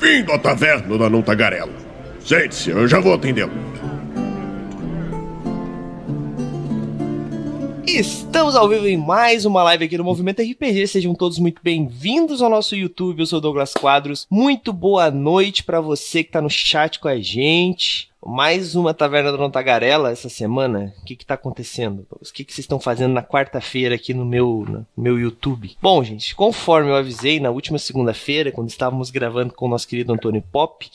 Bem-vindo à taverna da Não Tagarela. Sente-se, eu já vou atendê-lo. Estamos ao vivo em mais uma live aqui no Movimento RPG. Sejam todos muito bem-vindos ao nosso YouTube. Eu sou Douglas Quadros. Muito boa noite para você que tá no chat com a gente. Mais uma Taverna da Tagarela essa semana. O que que tá acontecendo? O que que vocês estão fazendo na quarta-feira aqui no meu, no meu YouTube? Bom, gente, conforme eu avisei na última segunda-feira, quando estávamos gravando com o nosso querido Antônio Pop,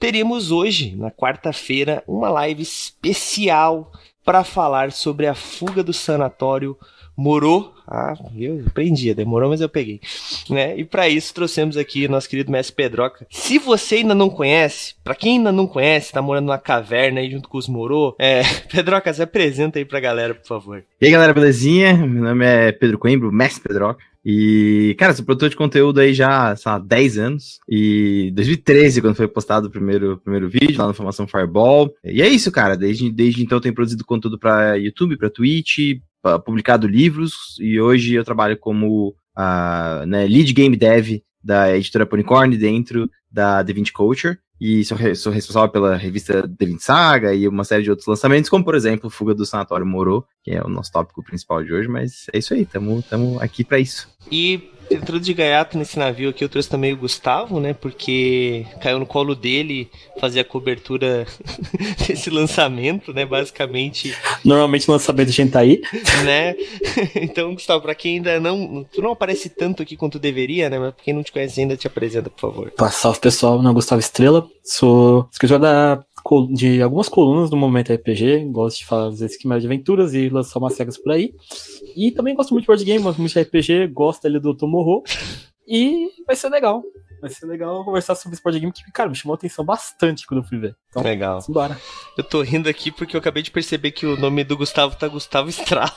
teríamos hoje, na quarta-feira, uma live especial para falar sobre a fuga do sanatório Morou. Ah, eu aprendi, demorou, mas eu peguei. Né? E para isso trouxemos aqui nosso querido mestre Pedroca. Se você ainda não conhece, para quem ainda não conhece, tá morando numa caverna aí junto com os Morô, é, Pedroca, se apresenta aí pra galera, por favor. E aí, galera, belezinha? Meu nome é Pedro Coimbro, mestre Pedroca. E, cara, sou produtor de conteúdo aí já, sei lá, 10 anos. E 2013, quando foi postado o primeiro, primeiro vídeo lá na Formação Fireball. E é isso, cara. Desde, desde então tenho produzido conteúdo para YouTube, para Twitch, pra, publicado livros. E hoje eu trabalho como uh, né, lead game dev da editora Ponycorn dentro da The Vinci Culture. E sou, re, sou responsável pela revista The Vinci Saga e uma série de outros lançamentos, como por exemplo Fuga do Sanatório Moro, que é o nosso tópico principal de hoje. Mas é isso aí, estamos aqui para isso. E entrando de gaiato nesse navio aqui, eu trouxe também o Gustavo, né? Porque caiu no colo dele fazer a cobertura desse lançamento, né? Basicamente. Normalmente o lançamento a gente tá aí. Né? Então, Gustavo, pra quem ainda não. Tu não aparece tanto aqui quanto deveria, né? Mas pra quem não te conhece ainda, te apresenta, por favor. Salve pessoal, meu nome é Gustavo Estrela, sou escritor da de algumas colunas do Momento RPG, gosto de fazer esquema de aventuras e lançar umas cegas por aí. E também gosto muito de board game, muito de RPG, gosto ali do Tomorrow. E vai ser legal. Vai ser legal conversar sobre esse board game que, cara, me chamou a atenção bastante quando eu fui ver. Então, legal. Bora. Eu tô rindo aqui porque eu acabei de perceber que o nome do Gustavo tá Gustavo Estrala.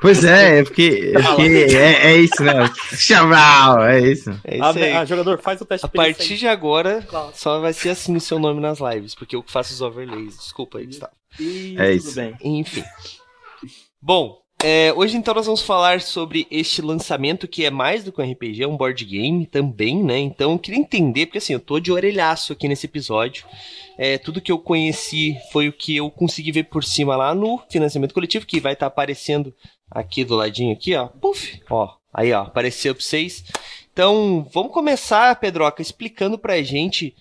Pois é, é porque, é, porque é, é, isso, né? Chaval, é isso. É isso aí. Ah, jogador, faz o teste A partir de agora, só vai ser assim o seu nome nas lives, porque eu faço os overlays. Desculpa aí, Gustavo. é isso. Bem. Enfim. Bom, é, hoje então nós vamos falar sobre este lançamento que é mais do que um RPG, é um board game também, né? Então eu queria entender, porque assim, eu tô de orelhaço aqui nesse episódio. É, tudo que eu conheci foi o que eu consegui ver por cima lá no financiamento coletivo, que vai estar tá aparecendo aqui do ladinho aqui, ó. Puf, ó. Aí, ó, apareceu para vocês. Então, vamos começar, Pedroca, explicando pra gente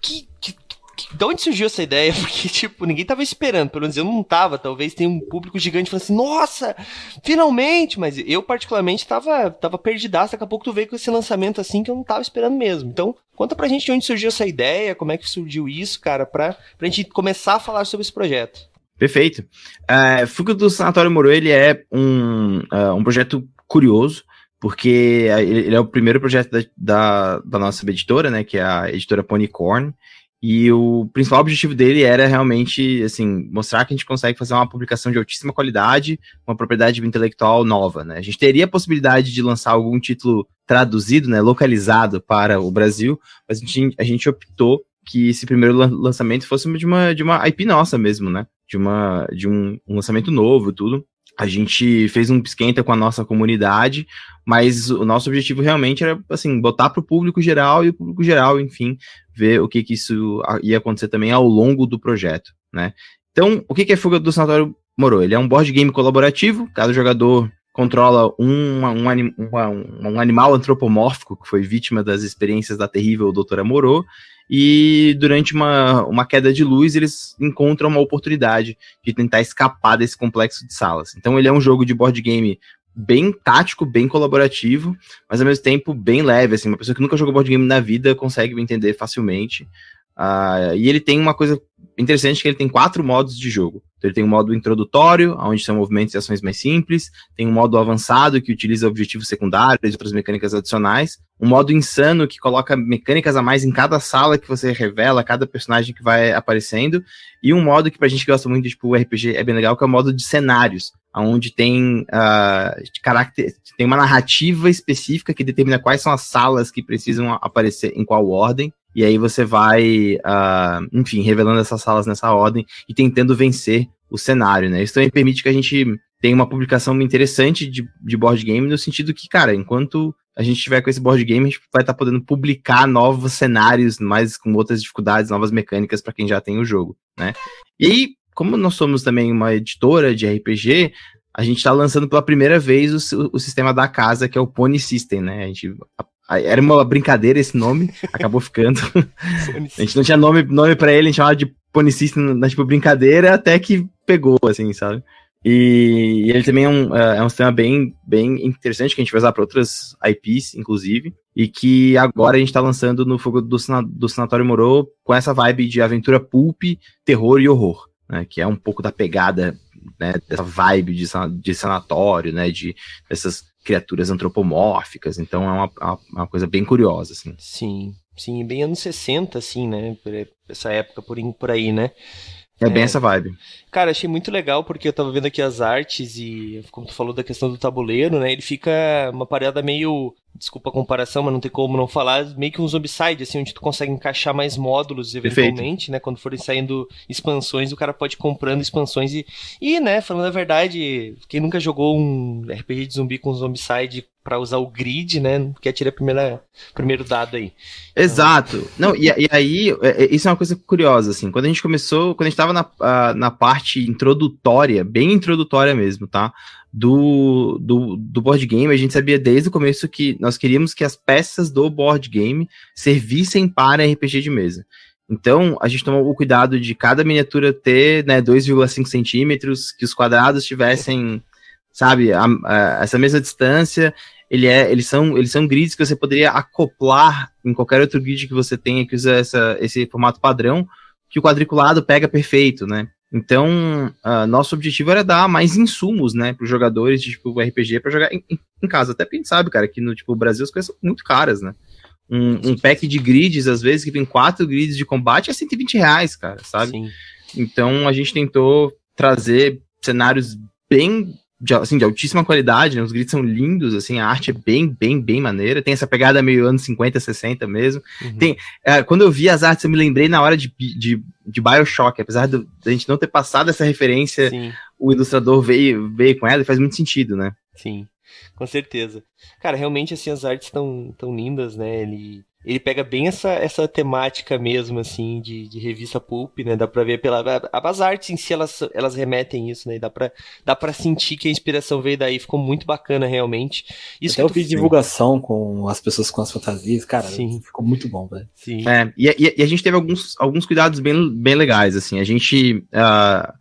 que, que, que, de onde surgiu essa ideia, porque, tipo, ninguém tava esperando, pelo menos eu não tava, talvez tenha um público gigante falando assim, nossa, finalmente, mas eu particularmente tava, tava perdidaço, daqui a pouco tu veio com esse lançamento assim que eu não tava esperando mesmo. Então, conta pra gente de onde surgiu essa ideia, como é que surgiu isso, cara, pra, pra gente começar a falar sobre esse projeto. Perfeito. Uh, Fuga do Sanatório Moro, ele é um, uh, um projeto curioso, porque ele é o primeiro projeto da, da, da, nossa editora, né, que é a editora Ponycorn, e o principal objetivo dele era realmente, assim, mostrar que a gente consegue fazer uma publicação de altíssima qualidade, uma propriedade intelectual nova, né. A gente teria a possibilidade de lançar algum título traduzido, né, localizado para o Brasil, mas a gente, a gente optou que esse primeiro lançamento fosse de uma, de uma IP nossa mesmo, né? De, uma, de um, um lançamento novo tudo. A gente fez um esquenta com a nossa comunidade, mas o nosso objetivo realmente era, assim, botar para o público geral e o público geral, enfim, ver o que, que isso ia acontecer também ao longo do projeto, né? Então, o que, que é Fuga do Sanatório Moro? Ele é um board game colaborativo, cada jogador controla um, um, um, um, animal antropomórfico que foi vítima das experiências da terrível doutora Morô, e durante uma, uma queda de luz eles encontram uma oportunidade de tentar escapar desse complexo de salas. Então ele é um jogo de board game bem tático, bem colaborativo, mas ao mesmo tempo bem leve, assim, uma pessoa que nunca jogou board game na vida consegue entender facilmente. Uh, e ele tem uma coisa interessante que ele tem quatro modos de jogo. Então, ele tem um modo introdutório, onde são movimentos e ações mais simples, tem um modo avançado, que utiliza objetivos secundários e outras mecânicas adicionais, um modo insano, que coloca mecânicas a mais em cada sala que você revela, cada personagem que vai aparecendo, e um modo que pra gente que gosta muito de tipo, RPG é bem legal, que é o modo de cenários, onde tem, uh, tem uma narrativa específica que determina quais são as salas que precisam aparecer em qual ordem, e aí você vai, uh, enfim, revelando essas salas nessa ordem e tentando vencer o cenário, né? Isso também permite que a gente tem uma publicação interessante de, de board game, no sentido que, cara, enquanto a gente tiver com esse board game, a gente vai estar tá podendo publicar novos cenários, mais com outras dificuldades, novas mecânicas para quem já tem o jogo, né? E como nós somos também uma editora de RPG, a gente está lançando pela primeira vez o, o, sistema da casa, que é o Pony System, né? A gente era uma brincadeira esse nome, acabou ficando. a gente não tinha nome, nome para ele, a gente chamava de Pony System na tipo brincadeira, até que pegou, assim, sabe? E, e ele também é um, é, é um sistema bem, bem interessante que a gente vai usar para outras IPs, inclusive, e que agora a gente está lançando no Fogo do, do Sanatório Morô com essa vibe de aventura pulp, terror e horror, né? Que é um pouco da pegada né, dessa vibe de, de sanatório, né, de dessas criaturas antropomórficas, então é uma, uma, uma, coisa bem curiosa, assim. Sim, sim, bem anos 60, assim, né, essa época por, por aí, né. É, é bem essa vibe. Cara, achei muito legal porque eu tava vendo aqui as artes e, como tu falou da questão do tabuleiro, né? Ele fica uma parada meio. Desculpa a comparação, mas não tem como não falar. Meio que um zombicide, assim, onde tu consegue encaixar mais módulos eventualmente, Perfeito. né? Quando forem saindo expansões, o cara pode ir comprando expansões e. E, né, falando a verdade, quem nunca jogou um RPG de zumbi com zombicide para usar o grid, né? Quer tirar primeira primeiro dado aí. Exato. Não, e, e aí, é, é, isso é uma coisa curiosa, assim. Quando a gente começou, quando a gente tava na, na parte introdutória, bem introdutória mesmo, tá? Do, do, do board game, a gente sabia desde o começo que nós queríamos que as peças do board game servissem para RPG de mesa. Então, a gente tomou o cuidado de cada miniatura ter né, 2,5 centímetros, que os quadrados tivessem, sabe, a, a, essa mesma distância. Ele é, eles, são, eles são grids que você poderia acoplar em qualquer outro grid que você tenha que usa essa, esse formato padrão, que o quadriculado pega perfeito, né? Então, uh, nosso objetivo era dar mais insumos, né, para os jogadores de tipo RPG para jogar em, em, casa. Até porque a gente sabe, cara, que no tipo Brasil as coisas são muito caras, né? Um, um, pack de grids, às vezes, que vem quatro grids de combate, é 120 reais, cara, sabe? Sim. Então a gente tentou trazer cenários bem de, assim, de altíssima qualidade, né? Os grids são lindos, assim, a arte é bem, bem, bem maneira. Tem essa pegada meio anos 50, 60 mesmo. Uhum. Tem, é, quando eu vi as artes, eu me lembrei na hora de, de, de Bioshock, apesar de a gente não ter passado essa referência, Sim. o ilustrador veio, veio com ela e faz muito sentido, né? Sim, com certeza. Cara, realmente, assim, as artes estão tão lindas, né? Ele ele pega bem essa, essa temática mesmo, assim, de, de revista pulp, né? Dá pra ver pela. As artes em si, elas, elas remetem isso, né? dá pra, dá pra sentir que a inspiração veio daí. Ficou muito bacana, realmente. Isso Até eu fiz divulgação com as pessoas com as fantasias, cara. Sim. Ficou muito bom, velho. Sim. É, e, e, e, a gente teve alguns, alguns cuidados bem, bem legais, assim. A gente. Uh,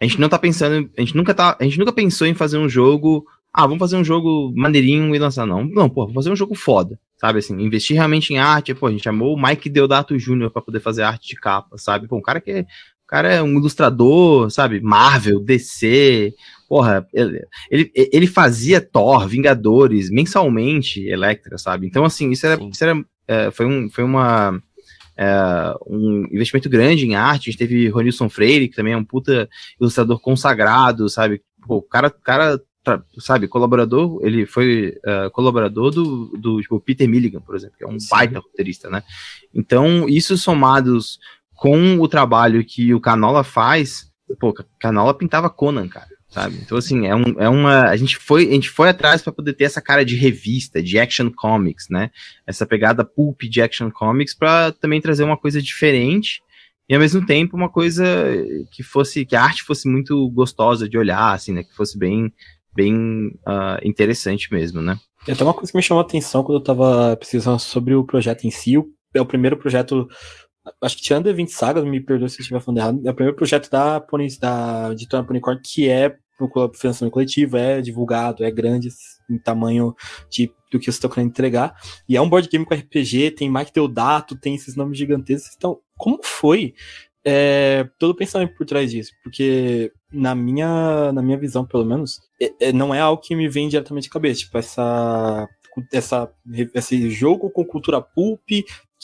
a gente não tá pensando. A gente nunca tá. A gente nunca pensou em fazer um jogo. Ah, vamos fazer um jogo maneirinho e lançar. Não, não, pô, vamos fazer um jogo foda sabe assim, investir realmente em arte, pô, a gente chamou o Mike Deodato Jr. para poder fazer arte de capa, sabe? Pô, um cara que é, um cara é um ilustrador, sabe? Marvel, DC, porra, ele, ele, ele fazia Thor, Vingadores, mensalmente, Electra, sabe? Então, assim, isso era, isso era é, foi, um, foi uma, é, um investimento grande em arte, a gente teve Ronilson Freire, que também é um puta ilustrador consagrado, sabe? Pô, o cara, cara sabe, colaborador, ele foi uh, colaborador do, do tipo, Peter Milligan, por exemplo, que é um Sim. baita roteirista, né? Então, isso somados com o trabalho que o Canola faz, pô, Canola pintava Conan, cara, sabe? Então, assim, é, um, é uma. A gente foi, a gente foi atrás para poder ter essa cara de revista, de action comics, né? Essa pegada pulp de action comics para também trazer uma coisa diferente e ao mesmo tempo uma coisa que fosse que a arte fosse muito gostosa de olhar assim né que fosse bem bem uh, interessante mesmo, né? E até uma coisa que me chamou a atenção quando eu estava pesquisando sobre o projeto em si, é o primeiro projeto, acho que tirando 20 sagas, me perdoe se eu estiver falando errado, é o primeiro projeto da, Pony, da editora Ponycorn que é o financiamento coletivo, é divulgado, é grande em tamanho de, do que você está querendo entregar. E é um board game com RPG, tem Mike Deodato, tem esses nomes gigantescos. Então, como foi é, todo o pensamento por trás disso, porque na minha, na minha visão, pelo menos, é, é, não é algo que me vem diretamente à cabeça, tipo, essa, essa, esse jogo com cultura pulp,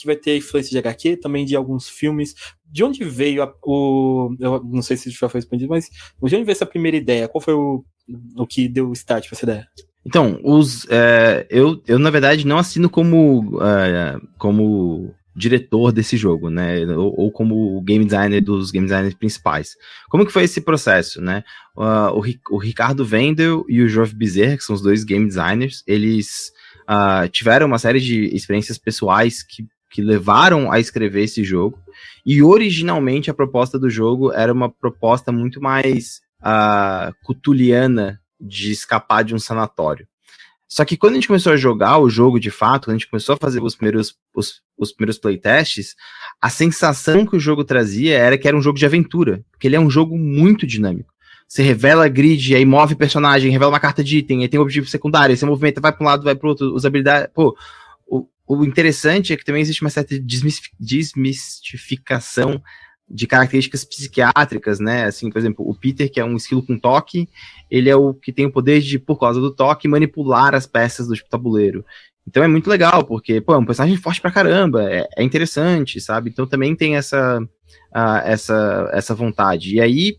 que vai ter influência de HQ, também de alguns filmes. De onde veio a, o. Eu não sei se já foi expandido, mas de onde veio essa primeira ideia? Qual foi o, o que deu start para essa ideia? Então, os, é, eu, eu, na verdade, não assino como, é, como diretor desse jogo, né? Ou, ou, como game designer dos game designers principais. Como que foi esse processo, né? Uh, o, o, Ricardo Wendel e o Jove Bezerra, que são os dois game designers, eles uh, tiveram uma série de experiências pessoais que, que levaram a escrever esse jogo. E originalmente a proposta do jogo era uma proposta muito mais uh, cutuliana de escapar de um sanatório. Só que quando a gente começou a jogar o jogo de fato, quando a gente começou a fazer os primeiros, os, os primeiros playtests, a sensação que o jogo trazia era que era um jogo de aventura, porque ele é um jogo muito dinâmico. Você revela grid, aí move personagem, revela uma carta de item, aí tem um objetivo secundário, aí você movimenta, vai para um lado, vai para outro, usabilidade. Pô, o, o interessante é que também existe uma certa desmistificação de características psiquiátricas, né? Assim, por exemplo, o Peter, que é um esquilo com toque, ele é o que tem o poder de, por causa do toque, manipular as peças do tabuleiro. Então é muito legal, porque, pô, é um personagem forte pra caramba, é, é interessante, sabe? Então também tem essa, uh, essa, essa vontade. E aí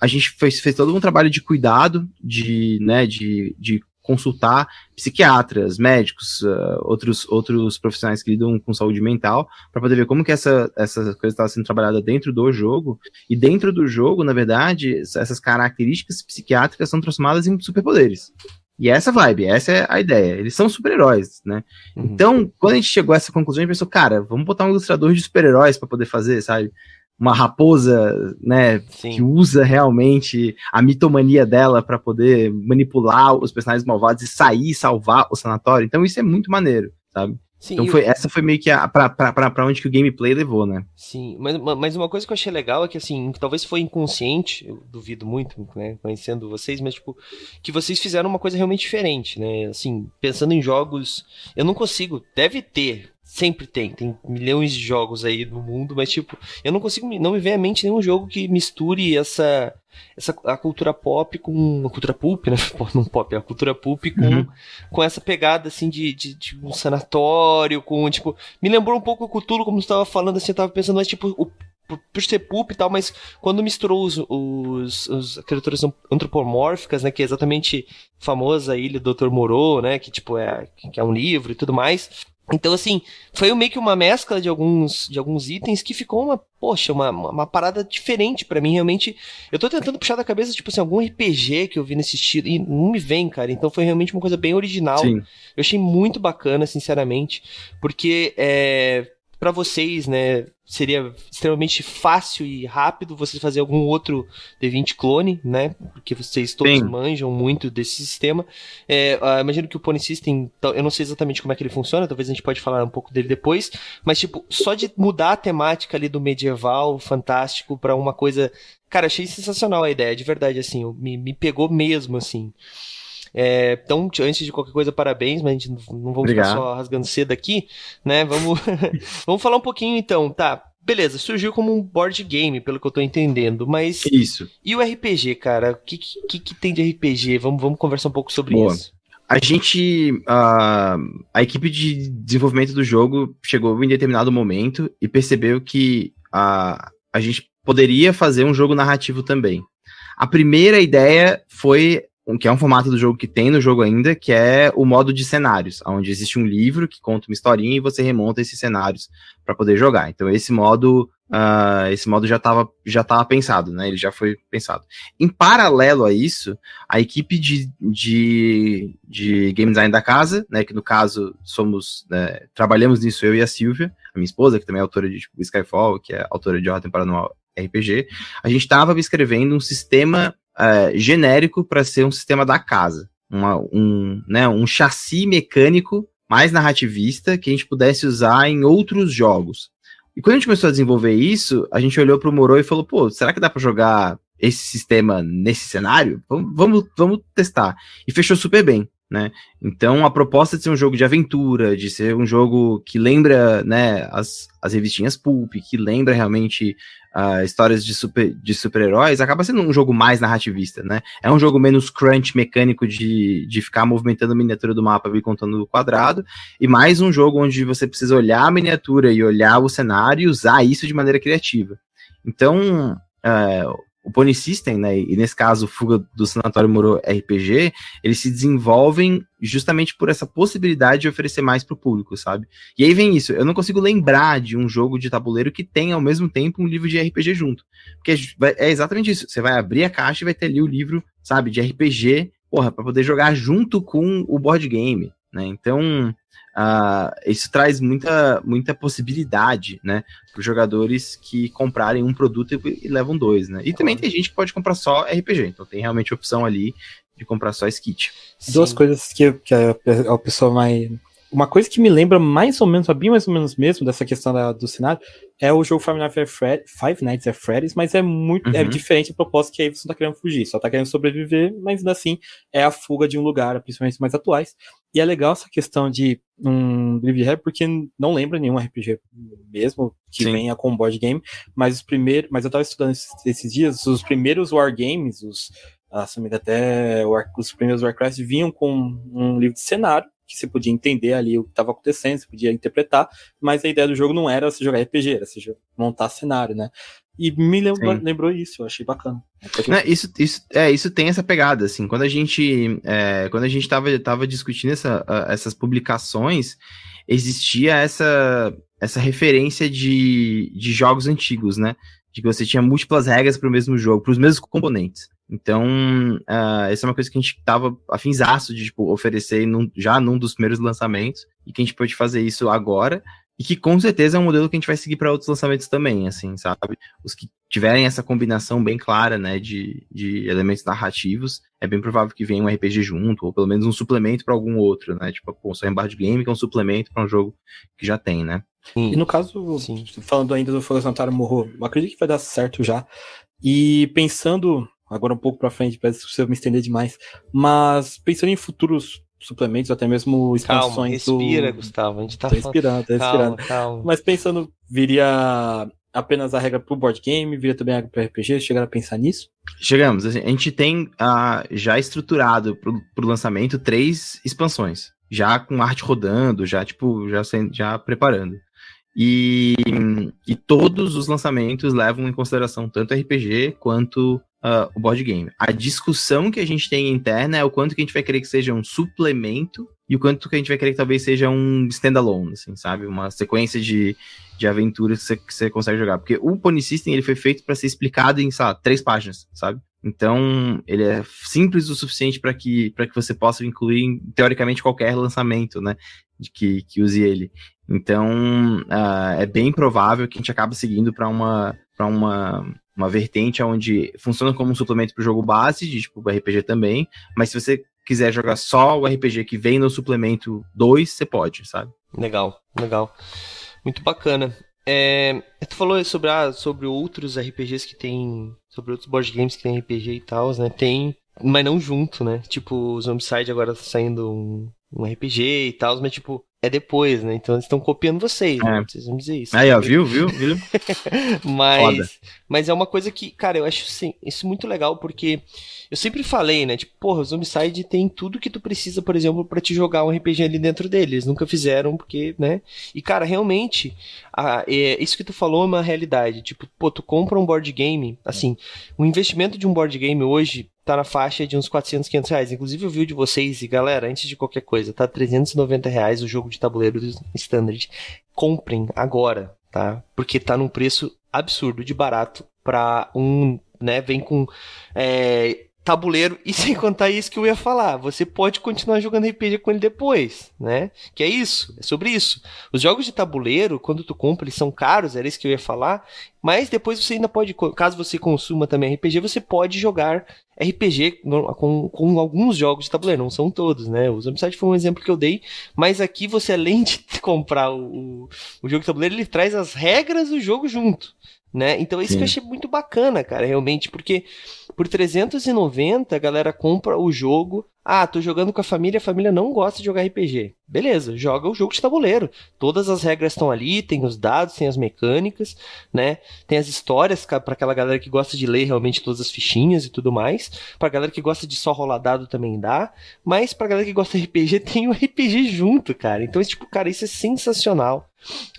a gente fez, fez todo um trabalho de cuidado, de, né, de, de consultar psiquiatras, médicos, uh, outros, outros profissionais que lidam com saúde mental, para poder ver como que essa, essa coisa estava sendo trabalhada dentro do jogo. E dentro do jogo, na verdade, essas características psiquiátricas são transformadas em superpoderes. E essa vibe, essa é a ideia. Eles são super-heróis, né? Uhum. Então, quando a gente chegou a essa conclusão, a gente pensou, cara, vamos botar um ilustrador de super-heróis para poder fazer, sabe? Uma raposa, né, Sim. que usa realmente a mitomania dela para poder manipular os personagens malvados e sair e salvar o sanatório. Então isso é muito maneiro, sabe? Sim, então foi, eu... essa foi meio que a, pra, pra, pra, pra onde que o gameplay levou, né? Sim, mas, mas uma coisa que eu achei legal é que, assim, talvez foi inconsciente, eu duvido muito, né, conhecendo vocês, mas, tipo, que vocês fizeram uma coisa realmente diferente, né? Assim, pensando em jogos, eu não consigo, deve ter Sempre tem, tem milhões de jogos aí no mundo, mas tipo, eu não consigo, não me vem à mente nenhum jogo que misture essa essa a cultura pop com a cultura pulp, né? Não pop, a cultura pulp com, uhum. com essa pegada assim de, de, de, um sanatório, com tipo, me lembrou um pouco o Cthulhu, como você estava falando assim, eu tava pensando, mas tipo, o, por ser pulp e tal, mas quando misturou os, os, os criaturas antropomórficas, né, que é exatamente famosa ilha do Dr. Moreau, né, que tipo é que é um livro e tudo mais, então, assim, foi meio que uma mescla de alguns, de alguns itens que ficou uma, poxa, uma, uma parada diferente para mim, realmente. Eu tô tentando puxar da cabeça, tipo assim, algum RPG que eu vi nesse estilo, e não me vem, cara. Então foi realmente uma coisa bem original. Sim. Eu achei muito bacana, sinceramente, porque é, para vocês, né, seria extremamente fácil e rápido você fazer algum outro D20 clone, né? Porque vocês todos Sim. manjam muito desse sistema. É, uh, imagino que o Pony System, eu não sei exatamente como é que ele funciona, talvez a gente pode falar um pouco dele depois, mas tipo, só de mudar a temática ali do medieval fantástico para uma coisa, cara, achei sensacional a ideia, de verdade assim, me, me pegou mesmo assim. É, então, antes de qualquer coisa, parabéns, mas a gente não vamos ficar só rasgando cedo aqui, né? Vamos, vamos falar um pouquinho então, tá? Beleza, surgiu como um board game, pelo que eu tô entendendo, mas. Isso. E o RPG, cara? O que, que, que tem de RPG? Vamos, vamos conversar um pouco sobre Boa. isso. A gente. Uh, a equipe de desenvolvimento do jogo chegou em determinado momento e percebeu que uh, a gente poderia fazer um jogo narrativo também. A primeira ideia foi que é um formato do jogo que tem no jogo ainda, que é o modo de cenários, onde existe um livro que conta uma historinha e você remonta esses cenários para poder jogar. Então esse modo, uh, esse modo já estava já tava pensado, né? Ele já foi pensado. Em paralelo a isso, a equipe de, de, de game design da casa, né? Que no caso somos, né, trabalhamos nisso eu e a Silvia, a minha esposa, que também é autora de tipo, Skyfall, que é autora de Ordem Paranormal RPG, a gente estava escrevendo um sistema uh, genérico para ser um sistema da casa. Uma, um, né, um chassi mecânico mais narrativista que a gente pudesse usar em outros jogos. E quando a gente começou a desenvolver isso, a gente olhou para o Moro e falou: pô, será que dá para jogar esse sistema nesse cenário? Vamos, vamos, vamos testar. E fechou super bem. Né? Então a proposta de ser um jogo de aventura, de ser um jogo que lembra né, as, as revistinhas Pulp, que lembra realmente uh, histórias de, super, de super-heróis, acaba sendo um jogo mais narrativista, né? É um jogo menos crunch mecânico de, de ficar movimentando a miniatura do mapa e contando o quadrado, e mais um jogo onde você precisa olhar a miniatura e olhar o cenário e usar isso de maneira criativa. Então, uh, o Pony System, né, e nesse caso Fuga do Sanatório Moro RPG, eles se desenvolvem justamente por essa possibilidade de oferecer mais para o público, sabe? E aí vem isso, eu não consigo lembrar de um jogo de tabuleiro que tenha ao mesmo tempo um livro de RPG junto. Porque é exatamente isso, você vai abrir a caixa e vai ter ali o livro, sabe, de RPG, porra, para poder jogar junto com o board game, né? Então, Uh, isso traz muita, muita possibilidade, né, para os jogadores que comprarem um produto e, e, levam dois, né? E também tem gente que pode comprar só RPG, então tem realmente opção ali de comprar só skit. Duas coisas que, que a, a pessoa mais uma coisa que me lembra mais ou menos, bem mais ou menos mesmo, dessa questão da, do cenário, é o jogo Five Nights at, Fred, Five Nights at Freddy's, mas é muito é uhum. é diferente a propósito que aí você não tá querendo fugir, só tá querendo sobreviver, mas ainda assim é a fuga de um lugar, principalmente mais atuais. E é legal essa questão de um livro de porque não lembra nenhum RPG mesmo que Sim. venha com board game, mas os primeiros, mas eu tava estudando esses, esses dias, os primeiros wargames, os assumindo até os primeiros Warcraft vinham com um livro de cenário que você podia entender ali o que estava acontecendo, você podia interpretar, mas a ideia do jogo não era você jogar RPG, era você montar cenário, né? E me lembrou, lembrou isso, eu achei bacana. Né, isso, isso, é, isso tem essa pegada, assim, quando a gente, é, quando a gente tava, tava discutindo essa, essas publicações, existia essa, essa referência de, de jogos antigos, né? De que você tinha múltiplas regras para o mesmo jogo, para os mesmos componentes. Então, uh, essa é uma coisa que a gente tava afinzaço de tipo, oferecer num, já num dos primeiros lançamentos, e que a gente pode fazer isso agora, e que com certeza é um modelo que a gente vai seguir para outros lançamentos também, assim, sabe? Os que tiverem essa combinação bem clara, né, de, de elementos narrativos, é bem provável que venha um RPG junto, ou pelo menos um suplemento para algum outro, né? Tipo, pô, só Embargo de Game que é um suplemento para um jogo que já tem, né? E no caso, Sim. falando ainda do Fogo Sanatário Morro, acredito que vai dar certo já. E pensando agora um pouco para frente, parece que você me estender demais. Mas pensando em futuros suplementos, até mesmo expansões calma, respira, do... Gustavo, a gente tá, tá respirando, tá respirando. Calma, calma. Mas pensando, viria apenas a regra pro board game, viria também a regra pro RPG, chegaram a pensar nisso? Chegamos, assim, a gente tem uh, já estruturado pro, pro lançamento três expansões, já com arte rodando, já tipo, já, já preparando. E, e todos os lançamentos levam em consideração tanto RPG quanto uh, o board game. A discussão que a gente tem interna é o quanto que a gente vai querer que seja um suplemento e o quanto que a gente vai querer que talvez seja um standalone, assim, sabe? Uma sequência de, de aventuras que você, consegue jogar. Porque o Pony System ele foi feito para ser explicado em, sei lá, três páginas, sabe? Então, ele é simples o suficiente para que, que você possa incluir, teoricamente, qualquer lançamento, né? De que, que use ele. Então, uh, é bem provável que a gente acabe seguindo para uma, uma uma vertente onde funciona como um suplemento para o jogo base, de tipo RPG também, mas se você quiser jogar só o RPG que vem no suplemento 2, você pode, sabe? Legal, legal. Muito bacana. É, tu falou sobre, ah, sobre outros RPGs que tem. Sobre outros board games que tem RPG e tal, né? Tem, mas não junto, né? Tipo, Zombicide agora tá saindo um, um RPG e tal, mas tipo, é depois, né? Então eles estão copiando vocês, né? é. né? Vocês vão dizer isso. Aí, ó, viu, viu, viu? mas, mas é uma coisa que, cara, eu acho assim, isso muito legal, porque eu sempre falei, né? Tipo, porra, o Zombicide tem tudo que tu precisa, por exemplo, para te jogar um RPG ali dentro dele. Eles nunca fizeram, porque, né? E, cara, realmente, a, é, isso que tu falou é uma realidade. Tipo, pô, tu compra um board game, assim, o investimento de um board game hoje tá na faixa de uns 400, 500 reais. Inclusive eu vi o de vocês, e galera, antes de qualquer coisa, tá 390 reais o jogo de tabuleiro Standard. Comprem agora, tá? Porque tá num preço absurdo de barato para um, né, vem com é, tabuleiro e sem contar isso que eu ia falar, você pode continuar jogando RPG com ele depois, né? Que é isso, é sobre isso. Os jogos de tabuleiro, quando tu compra, eles são caros, era isso que eu ia falar, mas depois você ainda pode, caso você consuma também RPG, você pode jogar RPG com, com alguns jogos de tabuleiro, não são todos, né? O Zombicide foi um exemplo que eu dei, mas aqui você além de comprar o, o jogo de tabuleiro, ele traz as regras do jogo junto né? Então isso Sim. que eu achei muito bacana, cara, realmente, porque por 390 a galera compra o jogo. Ah, tô jogando com a família, a família não gosta de jogar RPG. Beleza, joga o jogo de tabuleiro. Todas as regras estão ali, tem os dados, tem as mecânicas, né? Tem as histórias para aquela galera que gosta de ler realmente todas as fichinhas e tudo mais. Pra galera que gosta de só rolar dado também dá. Mas pra galera que gosta de RPG, tem o RPG junto, cara. Então, tipo, cara, isso é sensacional.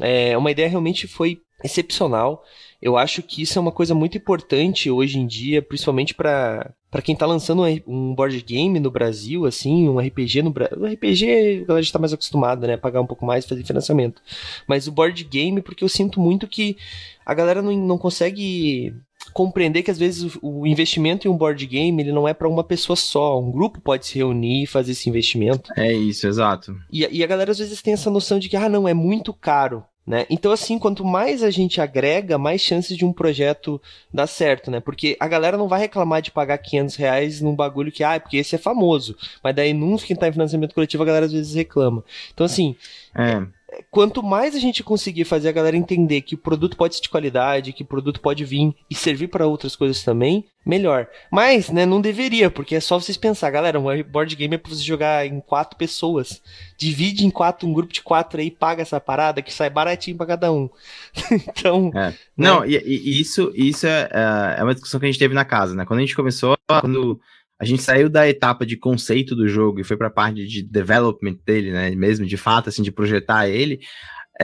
É, uma ideia realmente foi excepcional. Eu acho que isso é uma coisa muito importante hoje em dia, principalmente para para quem tá lançando um board game no Brasil, assim, um RPG no Brasil. O RPG a galera já tá mais acostumada, né? Pagar um pouco mais, fazer financiamento. Mas o board game, porque eu sinto muito que a galera não, não consegue compreender que às vezes o investimento em um board game ele não é para uma pessoa só, um grupo pode se reunir e fazer esse investimento. É isso, exato. E, e a galera às vezes tem essa noção de que ah não é muito caro. Né? Então, assim, quanto mais a gente agrega, mais chances de um projeto dar certo, né? Porque a galera não vai reclamar de pagar 500 reais num bagulho que, ah, é porque esse é famoso. Mas daí, num que tá em financiamento coletivo, a galera às vezes reclama. Então, assim, é quanto mais a gente conseguir fazer a galera entender que o produto pode ser de qualidade, que o produto pode vir e servir para outras coisas também, melhor. Mas, né, não deveria, porque é só vocês pensar, galera, um board game é pra você jogar em quatro pessoas. Divide em quatro, um grupo de quatro aí, paga essa parada que sai baratinho para cada um. então. É. Né? Não, e, e, isso, isso é, é, é uma discussão que a gente teve na casa, né? Quando a gente começou, quando a gente saiu da etapa de conceito do jogo e foi para a parte de development dele, né? Mesmo de fato, assim, de projetar ele.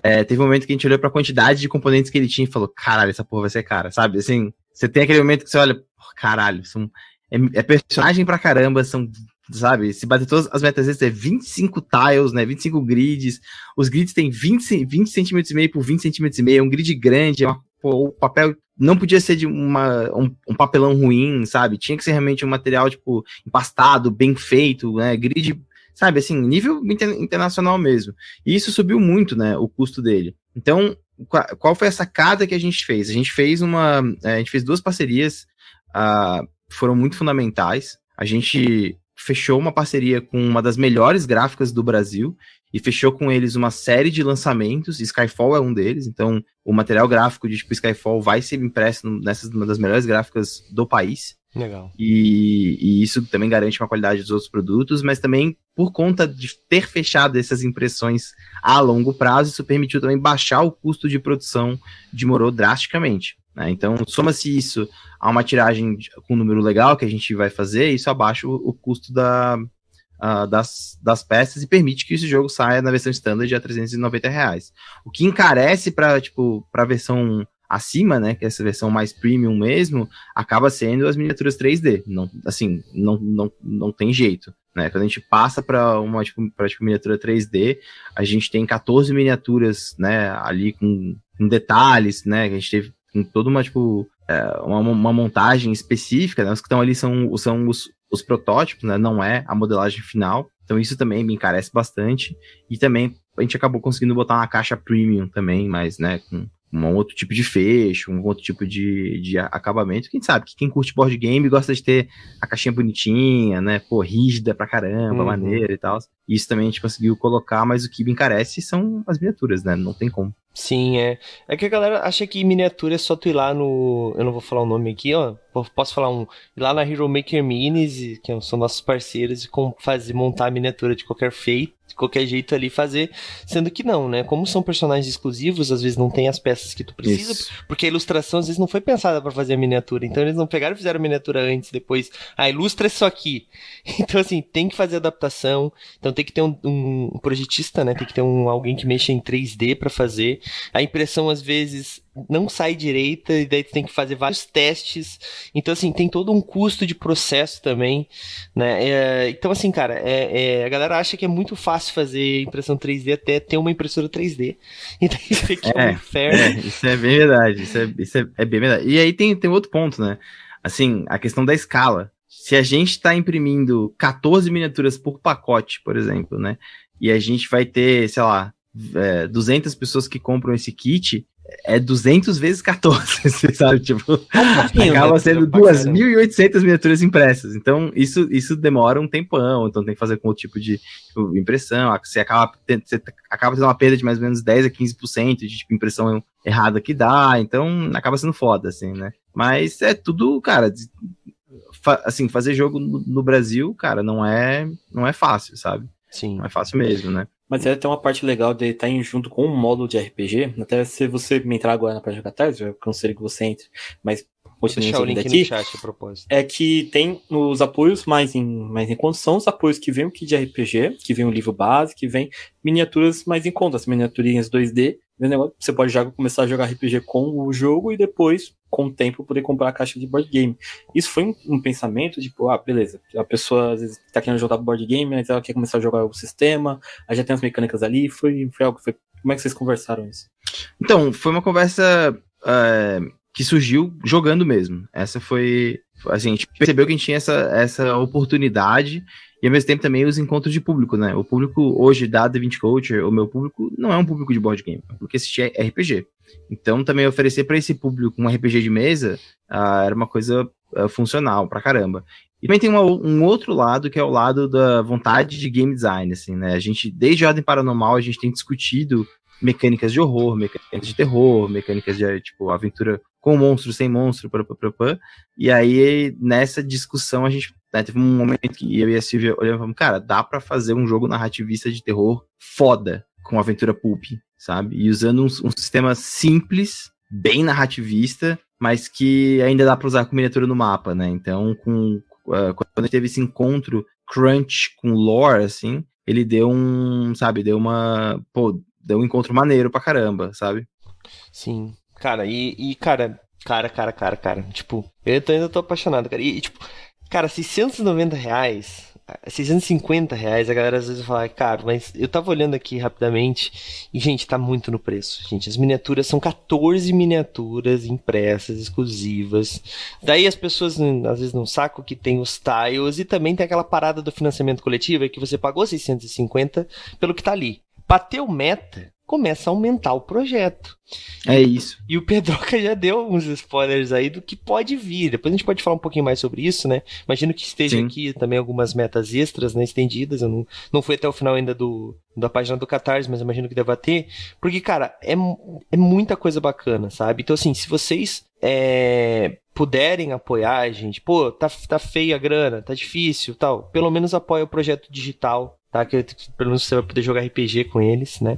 É, teve um momento que a gente olhou para a quantidade de componentes que ele tinha e falou: caralho, essa porra vai ser cara, sabe? Assim, você tem aquele momento que você olha, caralho, são, é, é personagem pra caramba, são sabe? Se bater todas as metas vezes é 25 tiles, né? 25 grids. Os grids têm 20, 20 centímetros e meio por 20 centímetros e meio. É um grid grande, é uma, o papel não podia ser de uma, um, um, papelão ruim, sabe? Tinha que ser realmente um material, tipo, empastado, bem feito, né? Grid, sabe, assim, nível inter, internacional mesmo. E isso subiu muito, né, o custo dele. Então, qual, qual foi a sacada que a gente fez? A gente fez uma, é, a gente fez duas parcerias, uh, foram muito fundamentais. A gente fechou uma parceria com uma das melhores gráficas do Brasil e fechou com eles uma série de lançamentos. Skyfall é um deles, então o material gráfico de tipo Skyfall vai ser impresso nessas uma das melhores gráficas do país. Legal. E, e, isso também garante uma qualidade dos outros produtos, mas também por conta de ter fechado essas impressões a longo prazo, isso permitiu também baixar o custo de produção de Moro drasticamente. Né? Então, soma-se isso a uma tiragem com um número legal que a gente vai fazer, isso abaixa o, o custo da, uh, das, das peças e permite que esse jogo saia na versão standard a 390 reais. O que encarece para tipo, a versão acima, né, que é essa versão mais premium mesmo, acaba sendo as miniaturas 3D. Não, assim, não, não, não tem jeito. Né? Quando a gente passa para uma tipo, pra, tipo, miniatura 3D, a gente tem 14 miniaturas né, ali com, com detalhes, né? Que a gente teve com toda uma, tipo, é, uma, uma, montagem específica, né? Os que estão ali são, são os, os protótipos, né? Não é a modelagem final. Então isso também me encarece bastante. E também a gente acabou conseguindo botar uma caixa premium também, mas, né, com um outro tipo de fecho, um outro tipo de, de acabamento. Quem sabe que quem curte board game gosta de ter a caixinha bonitinha, né? Pô, rígida pra caramba, uhum. maneira e tal. Isso também a gente conseguiu colocar, mas o que me encarece são as miniaturas, né? Não tem como. Sim, é. É que a galera acha que miniatura é só tu ir lá no. Eu não vou falar o nome aqui, ó. Posso falar um. Ir lá na Hero Maker Minis, que são nossos parceiros, e fazer, montar a miniatura de qualquer feito qualquer jeito ali fazer, sendo que não, né? Como são personagens exclusivos, às vezes não tem as peças que tu precisa, Isso. porque a ilustração às vezes não foi pensada para fazer a miniatura, então eles não pegaram e fizeram a miniatura antes, depois, ah, ilustra isso aqui. Então assim, tem que fazer adaptação, então tem que ter um, um projetista, né? Tem que ter um alguém que mexa em 3D para fazer. A impressão às vezes não sai direita e daí tu tem que fazer vários testes. Então, assim, tem todo um custo de processo também, né? É, então, assim, cara, é, é, a galera acha que é muito fácil fazer impressão 3D até ter uma impressora 3D. Então, isso aqui é, é um inferno. É, isso é bem verdade. Isso, é, isso é, é, bem verdade. E aí tem, tem outro ponto, né? Assim, a questão da escala. Se a gente está imprimindo 14 miniaturas por pacote, por exemplo, né? E a gente vai ter, sei lá, é, 200 pessoas que compram esse kit, é 200 vezes 14, você sabe? Tipo, um acaba né, sendo 2.800 miniaturas impressas. Então, isso, isso demora um tempão. Então, tem que fazer com outro tipo de tipo, impressão. Você acaba, tendo, você acaba tendo uma perda de mais ou menos 10 a 15% de tipo, impressão errada que dá. Então, acaba sendo foda, assim, né? Mas é tudo, cara. Assim, fazer jogo no, no Brasil, cara, não é, não é fácil, sabe? Sim. Não é fácil mesmo, né? Mas é até uma parte legal de estar em junto com um módulo de RPG. Até se você me entrar agora na página Catarse, eu aconselho que você entre. Mas Vou deixar o link aqui, no chat a propósito. É que tem os apoios mais em, mais em conta, são os apoios que vem o kit de RPG, que vem o livro base, que vem miniaturas mais em conta, as miniaturinhas 2D, Você pode já começar a jogar RPG com o jogo e depois, com o tempo, poder comprar a caixa de board game. Isso foi um, um pensamento, tipo, ah, beleza, a pessoa às vezes tá querendo jogar board game, mas ela quer começar a jogar o sistema, aí já tem as mecânicas ali, foi, foi algo foi. Como é que vocês conversaram isso? Então, foi uma conversa é, que surgiu jogando mesmo. Essa foi. A gente percebeu que a gente tinha essa, essa oportunidade e ao mesmo tempo também os encontros de público, né? O público hoje da The 20 Culture, o meu público, não é um público de board game, é porque assistir RPG. Então também oferecer para esse público um RPG de mesa uh, era uma coisa uh, funcional pra caramba. E também tem uma, um outro lado que é o lado da vontade de game design, assim, né? A gente, desde Ordem Paranormal, a gente tem discutido mecânicas de horror, mecânicas de terror, mecânicas de, tipo, aventura com monstro, sem monstro, pá, pá, pá, e aí nessa discussão a gente né, teve um momento que eu e a Silvia olhamos e falamos, cara, dá para fazer um jogo narrativista de terror foda com aventura pulp, sabe? E usando um, um sistema simples, bem narrativista, mas que ainda dá para usar com miniatura no mapa, né? Então, com, uh, quando teve esse encontro crunch com lore, assim, ele deu um, sabe, deu uma, pô, deu um encontro maneiro pra caramba, sabe? Sim. Cara, e, e cara, cara, cara, cara, cara, tipo, eu ainda tô apaixonado, cara. E, e tipo, cara, 690 reais, 650 reais, a galera às vezes fala, cara, mas eu tava olhando aqui rapidamente e, gente, tá muito no preço. Gente, as miniaturas são 14 miniaturas impressas, exclusivas. Daí as pessoas às vezes não sacam que tem os tiles e também tem aquela parada do financiamento coletivo que você pagou 650 pelo que tá ali. Bateu meta, começa a aumentar o projeto. É isso. E o Pedroca já deu uns spoilers aí do que pode vir. Depois a gente pode falar um pouquinho mais sobre isso, né? Imagino que esteja Sim. aqui também algumas metas extras, né, estendidas. Eu não, não fui até o final ainda do, da página do Catarse, mas imagino que deva ter. Porque, cara, é, é muita coisa bacana, sabe? Então, assim, se vocês é, puderem apoiar a gente, pô, tá, tá feia a grana, tá difícil tal, pelo menos apoia o projeto digital tá? Que pelo menos você vai poder jogar RPG com eles, né?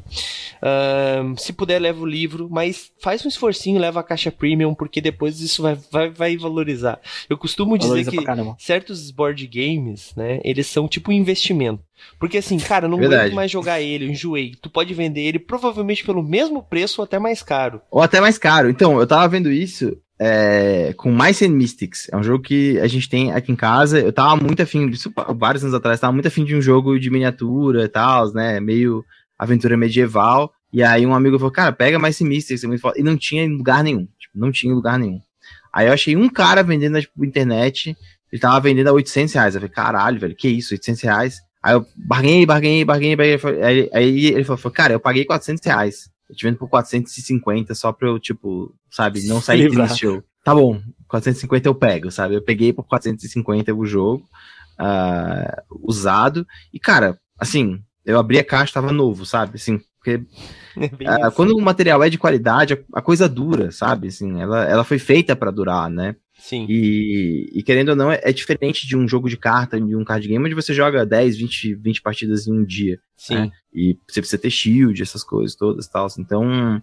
Uh, se puder, leva o livro, mas faz um esforcinho, leva a caixa premium, porque depois isso vai, vai, vai valorizar. Eu costumo dizer Valoriza que certos board games, né, eles são tipo um investimento. Porque assim, cara, não aguento mais jogar ele, eu enjoei. Tu pode vender ele provavelmente pelo mesmo preço ou até mais caro. Ou até mais caro. Então, eu tava vendo isso é, com Mice and Mystics. É um jogo que a gente tem aqui em casa. Eu tava muito afim, isso vários anos atrás, tava muito afim de um jogo de miniatura e tal, né? Meio aventura medieval. E aí um amigo falou, cara, pega Mice and Mystics. E não tinha em lugar nenhum. Tipo, não tinha em lugar nenhum. Aí eu achei um cara vendendo na tipo, internet. Ele tava vendendo a 800 reais. Eu falei, caralho, velho, que isso, 800 reais? Aí eu barguei, barguei, barguei, aí ele falou, cara, eu paguei 400 reais. Eu te vendo por 450 só pra eu, tipo, sabe, não sair triste. show. Tá bom, 450 eu pego, sabe? Eu peguei por 450 o jogo, uh, usado. E, cara, assim, eu abri a caixa, tava novo, sabe? Assim, porque é uh, quando o material é de qualidade, a, a, coisa dura, sabe? Assim, ela, ela foi feita para durar, né? Sim. E, e, querendo ou não, é, é, diferente de um jogo de carta, de um card game, onde você joga 10, 20, 20 partidas em um dia. Sim. Né? E você precisa ter shield, essas coisas todas e tal. Então,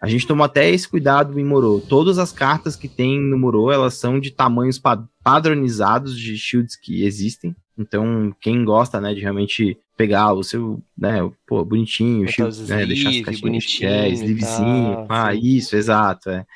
a gente tomou até esse cuidado em Moro. Todas as cartas que tem no Moro, elas são de tamanhos padronizados de shields que existem. Então, quem gosta, né, de realmente pegar o seu, né, pô, bonitinho, shield, né, deixar as caixinhas, é, sleevezinho, tá, ah, isso, exato, é.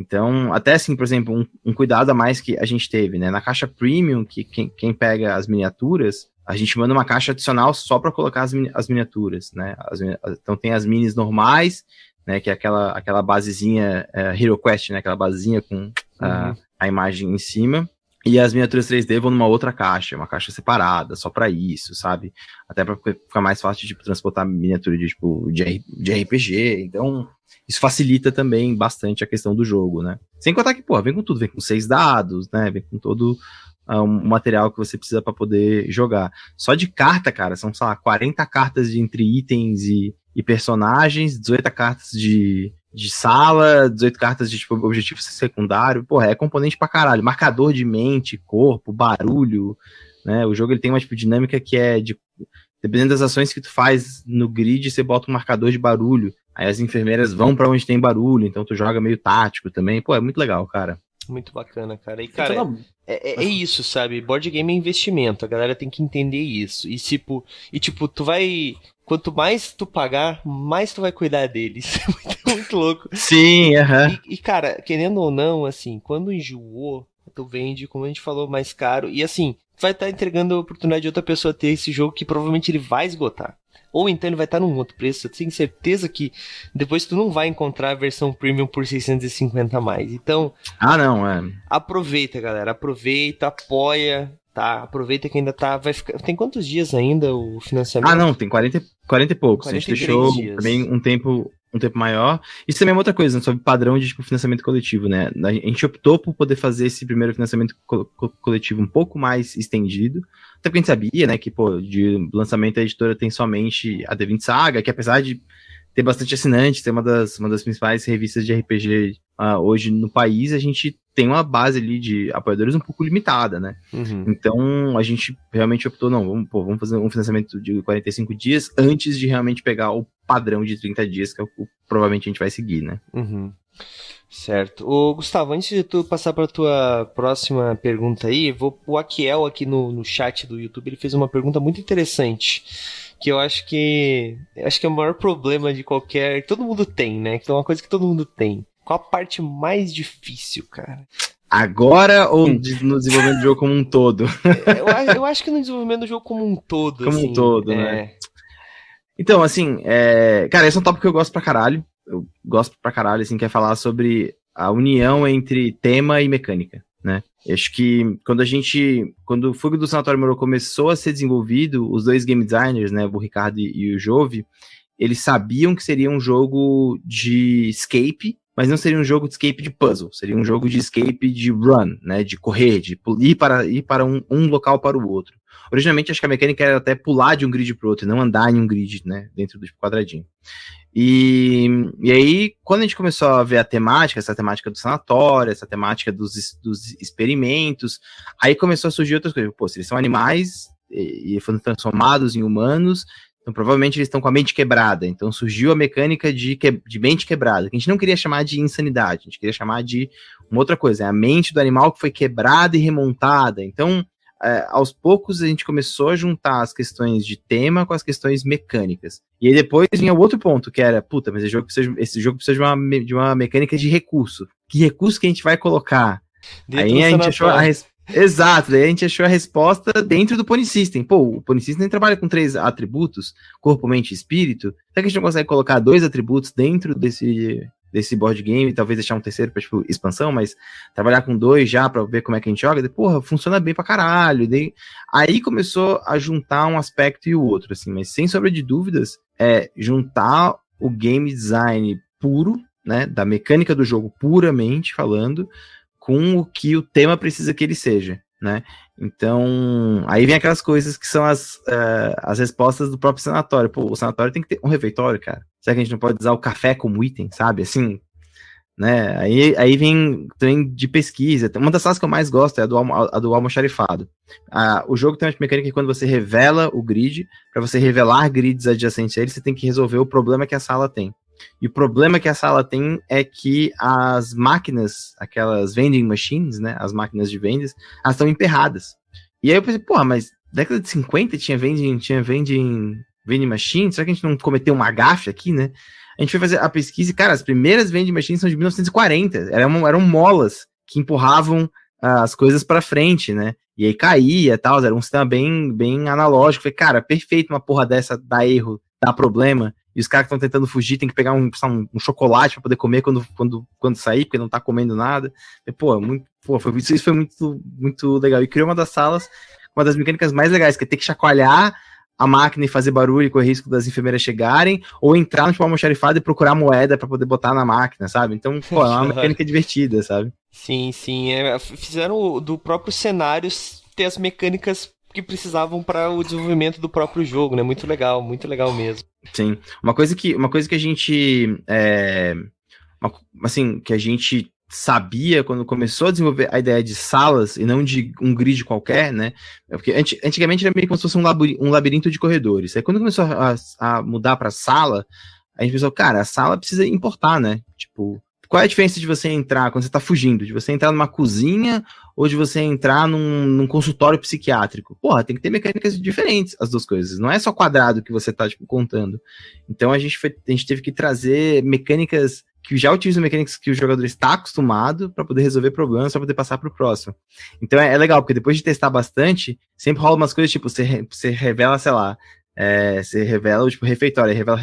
Então, até assim, por exemplo, um, um, cuidado a mais que a gente teve, né? Na caixa premium, que quem, quem pega as miniaturas, a gente manda uma caixa adicional só para colocar as, as miniaturas, né? As, então tem as minis normais, né? Que é aquela, aquela basezinha uh, Hero Quest, né? Aquela basezinha com uhum. a, a imagem em cima. E as miniaturas 3D vão numa outra caixa, uma caixa separada, só para isso, sabe? Até para ficar mais fácil de tipo, transportar miniatura de, tipo, de, RPG. Então, isso facilita também bastante a questão do jogo, né? Sem contar que, pô, vem com tudo, vem com seis dados, né? Vem com todo o material que você precisa para poder jogar. Só de carta, cara, são, sei lá, 40 cartas de, entre itens e, e personagens, 18 cartas de, de sala, 18 cartas de tipo, objetivo secundário. Porra, é componente pra caralho. Marcador de mente, corpo, barulho. Né? O jogo ele tem uma tipo, dinâmica que é de. Dependendo das ações que tu faz no grid, você bota um marcador de barulho. Aí as enfermeiras vão para onde tem barulho, então tu joga meio tático também. Pô, é muito legal, cara. Muito bacana, cara. E, cara, É, é, é, isso, sabe? Board game é investimento, a galera tem que entender isso. E tipo, e tipo, tu vai. Quanto mais tu pagar, mais tu vai cuidar deles. É muito, muito louco. Sim, aham. Uh -huh. e, e, cara, querendo ou não, assim, quando enjoou, tu vende, como a gente falou, mais caro. E assim, vai estar tá entregando a oportunidade de outra pessoa ter esse jogo que provavelmente ele vai esgotar. Ou então ele vai estar num outro preço. Eu tenho certeza que depois tu não vai encontrar a versão premium por 650 a mais. Então. Ah, não, é. Aproveita, galera. Aproveita, apoia. Tá, aproveita que ainda tá. Vai ficar, tem quantos dias ainda o financiamento? Ah, não, tem 40, 40 e poucos. a gente deixou dias. também um tempo um tempo maior. Isso também é uma outra coisa, né, sobre padrão de tipo, financiamento coletivo, né? A gente optou por poder fazer esse primeiro financiamento co coletivo um pouco mais estendido, até porque a gente sabia, né, que, pô, de lançamento a editora tem somente a D20 Saga, que apesar de ter bastante assinantes, ter uma das, uma das principais revistas de RPG uh, ah, hoje no país, a gente tem uma base ali de apoiadores um pouco limitada, né? Uhum. Então a gente realmente optou, não, vamos, pô, vamos fazer um financiamento de 45 dias antes de realmente pegar o padrão de 30 dias, que é o que provavelmente a gente vai seguir, né? Uhum. Certo. Ô, Gustavo, antes de tu passar para tua próxima pergunta aí, vou, o Akiel aqui no, no chat do YouTube, ele fez uma pergunta muito interessante que eu acho que acho que é o maior problema de qualquer todo mundo tem, né? Que é uma coisa que todo mundo tem. Qual a parte mais difícil, cara? Agora ou no desenvolvimento do jogo como um todo? eu, eu, acho que no desenvolvimento do jogo como um todo. Como assim, um todo, é... né? Então, assim, é... cara, esse é um tópico que eu gosto pra caralho. Eu gosto pra caralho, assim, que é falar sobre a união entre tema e mecânica, né? Eu acho que quando a gente, quando o Fogo do Sanatório Moro começou a ser desenvolvido, os dois game designers, né, o Ricardo e o Jove, eles sabiam que seria um jogo de escape, mas não seria um jogo de escape de puzzle, seria um jogo de escape de run, né, de correr, de ir para, ir para um, um local para o outro. Originalmente, acho que a mecânica era até pular de um grid para outro, não andar em um grid, né, dentro do quadradinho. E, e aí, quando a gente começou a ver a temática, essa temática do sanatório, essa temática dos, dos experimentos, aí começou a surgir outras coisas. Pô, se eles são animais e, e foram transformados em humanos, então, provavelmente eles estão com a mente quebrada. Então, surgiu a mecânica de, que, de mente quebrada, que a gente não queria chamar de insanidade, a gente queria chamar de uma outra coisa. É a mente do animal que foi quebrada e remontada. Então, é, aos poucos, a gente começou a juntar as questões de tema com as questões mecânicas. E aí depois vinha o outro ponto, que era, puta, mas esse jogo precisa, esse jogo precisa de, uma, de uma mecânica de recurso. Que recurso que a gente vai colocar? Dentro aí a gente achou a resposta Exato, daí a gente achou a resposta dentro do Pony System. Pô, o Pony System trabalha com três atributos, corpo, mente e espírito. Será que a gente não consegue colocar dois atributos dentro desse, desse board game, talvez deixar um terceiro para tipo, expansão, mas trabalhar com dois já para ver como é que a gente joga, daí, porra, funciona bem pra caralho. Daí, aí começou a juntar um aspecto e o outro, assim, mas sem sombra de dúvidas, é juntar o game design puro, né, da mecânica do jogo puramente falando, com o que o tema precisa que ele seja, né? Então, aí vem aquelas coisas que são as, uh, as respostas do próprio sanatório. Pô, o sanatório tem que ter um refeitório, cara. Será que a gente não pode usar o café como item, sabe? Assim, né? Aí, aí vem também de pesquisa. Uma das salas que eu mais gosto é a do, a do almoxarifado. O jogo tem uma mecânica que quando você revela o grid, para você revelar grids adjacentes a ele, você tem que resolver o problema que a sala tem. E o problema que a sala tem é que as máquinas, aquelas vending machines, né, as máquinas de vendas, elas estão emperradas. E aí eu pensei, porra, mas década de 50 tinha vending, tinha vending, vending machine, será que a gente não cometeu uma gafe aqui, né? A gente foi fazer a pesquisa e, cara, as primeiras vending machines são de 1940, eram, eram molas que empurravam uh, as coisas para frente, né? E aí caía e tal, era um sistema bem, bem analógico. Falei, cara, perfeito uma porra dessa dá erro, dá problema e os caras que estão tentando fugir tem que pegar um, um, um chocolate para poder comer quando, quando, quando sair, porque não tá comendo nada. E, pô, muito, pô foi, isso foi muito, muito legal. E criou uma das salas, uma das mecânicas mais legais, que é ter que chacoalhar a máquina e fazer barulho e correr risco das enfermeiras chegarem, ou entrar no tipo almoxarifado e procurar moeda para poder botar na máquina, sabe? Então, pô, é uma mecânica divertida, sabe? Sim, sim. É, fizeram do próprio cenário ter as mecânicas que precisavam para o desenvolvimento do próprio jogo, né? Muito legal, muito legal mesmo. Sim. Uma coisa que, uma coisa que a gente. É, uma, assim, que a gente sabia quando começou a desenvolver a ideia de salas e não de um grid qualquer, né? É porque antigamente era meio como se fosse um, labirinto, de corredores. Aí quando começou a, a mudar para sala, a gente pensou, cara, a sala precisa importar, né? Tipo, qual é a diferença de você entrar quando você tá fugindo? De você entrar numa cozinha ou de você entrar num, num, consultório psiquiátrico? Porra, tem que ter mecânicas diferentes as duas coisas. Não é só quadrado que você tá, tipo, contando. Então a gente, foi, a gente teve que trazer mecânicas que já utilizam mecânicas que o jogador está acostumado para poder resolver problemas, para poder passar para o próximo. Então é, é, legal, porque depois de testar bastante, sempre rola umas coisas, tipo, você, você revela, sei lá, é, você revela, tipo, refeitório, revela